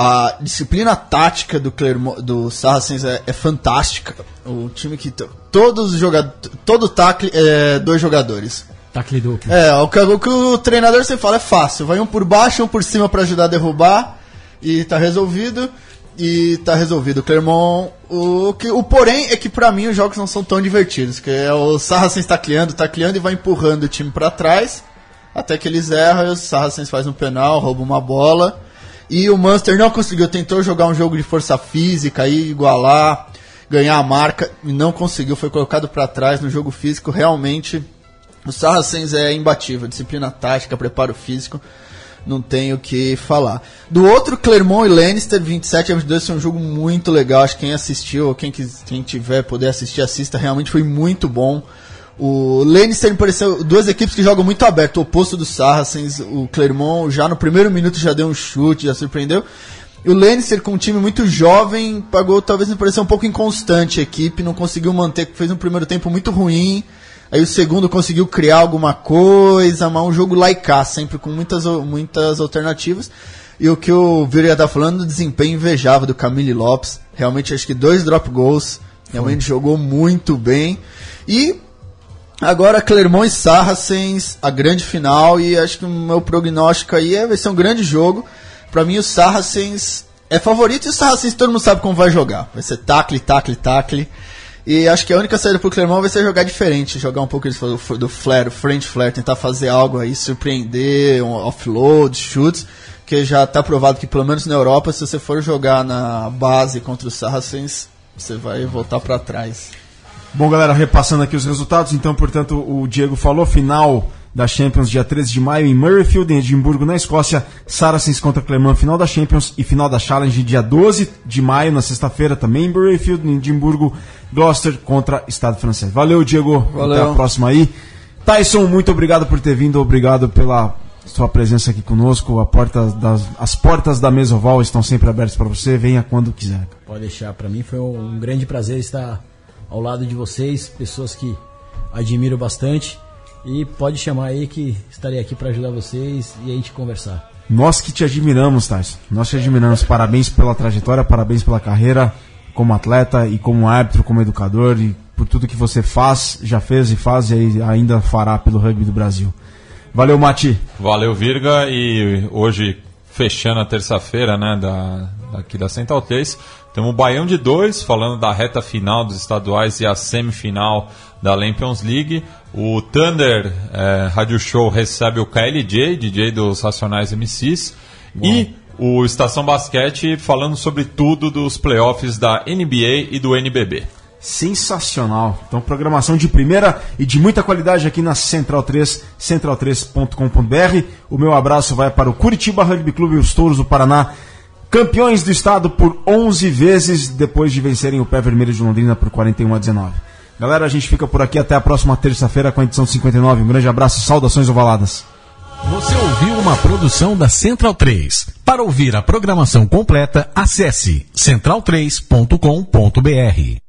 C: A disciplina tática do Clermont, do Saracens é, é fantástica. O time que. to- Todos os jogadores. Todo tackle é dois jogadores.
A: Tacle duplo.
C: É, o que, o que o treinador sempre fala é fácil. Vai um por baixo, um por cima pra ajudar a derrubar. E tá resolvido. E tá resolvido. O Clermont. O, que, o porém é que pra mim os jogos não são tão divertidos. Que é o Saracens tacleando, tacleando e vai empurrando o time pra trás. até que eles erram e o Saracens faz um penal, rouba uma bola. E o Munster não conseguiu, tentou jogar um jogo de força física aí, igualar, ganhar a marca e não conseguiu, foi colocado para trás no jogo físico. Realmente, o Saracens é imbatível, disciplina tática, preparo físico não tenho o que falar. Do outro, Clermont e Lannister, 27 a 22, foi um jogo muito legal. Acho que quem assistiu, ou quem, quem tiver poder assistir, assista. Realmente foi muito bom. O Lannister me pareceu duas equipes que jogam muito aberto, o oposto do Saracens. O Clermont já no primeiro minuto já deu um chute, já surpreendeu. E o Lannister com um time muito jovem, pagou, talvez me pareceu um pouco inconstante a equipe, não conseguiu manter, fez um primeiro tempo muito ruim. Aí o segundo conseguiu criar alguma coisa, mas um jogo laicá, sempre com muitas, muitas alternativas. E o que o Vira tá falando, do desempenho invejável do Camille Lopes. Realmente acho que dois drop goals. Realmente Foi. jogou muito bem. E agora Clermont e Saracens, a grande final. E acho que o meu prognóstico aí é, vai ser um grande jogo. Para mim o Saracens é favorito e o Saracens todo mundo sabe como vai jogar. Vai ser tacle, tacle, tacle. E acho que a única saída pro Clermont vai ser jogar diferente, jogar um pouco do, flare, o French flare, tentar fazer algo aí, surpreender, um offload, chutes, que já está provado que pelo menos na Europa, se você for jogar na base contra os Saracens, você vai voltar para trás.
B: Bom, galera, repassando aqui os resultados, então, portanto, o Diego falou, final da Champions, dia 13 de maio, em Murrayfield, em Edimburgo, na Escócia. Saracens contra Clermont, final da Champions. E final da Challenge, dia 12 de maio, na sexta-feira, também em Murrayfield, em Edimburgo. Gloucester contra Estado francês. Valeu, Diego. Valeu. Até a próxima aí. Tyson, muito obrigado por ter vindo. Obrigado pela sua presença aqui conosco. Porta das, as portas da mesa oval estão sempre abertas para você. Venha quando quiser.
A: Pode deixar. Para mim foi um grande prazer estar ao lado de vocês, pessoas que admiro bastante. E pode chamar aí que estarei aqui para ajudar vocês e a gente conversar.
B: Nós que te admiramos, Tyson. Nós te admiramos. Parabéns pela trajetória, parabéns pela carreira como atleta e como árbitro, como educador e por tudo que você faz, já fez e faz e ainda fará pelo rugby do Brasil. Valeu, Mati.
D: Valeu, Virga. E hoje, fechando a terça-feira, né, da, aqui da Central 3, temos o Baião de dois, falando da reta final dos estaduais e a semifinal da Lampions League. O Thunder é, Radio Show recebe o KLJ, DJ dos Racionais MCs. Bom. E o Estação Basquete falando sobre tudo dos playoffs da NBA e do NBB.
B: Sensacional. Então, programação de primeira e de muita qualidade aqui na Central 3, central3.com.br. O meu abraço vai para o Curitiba Rugby Clube e os Touros do Paraná, campeões do estado por 11 vezes depois de vencerem o Pé Vermelho de Londrina por 41 a 19. Galera, a gente fica por aqui até a próxima terça-feira com a edição 59. Um grande abraço, saudações ovaladas.
I: Você ouviu uma produção da Central 3. Para ouvir a programação completa, acesse central3.com.br.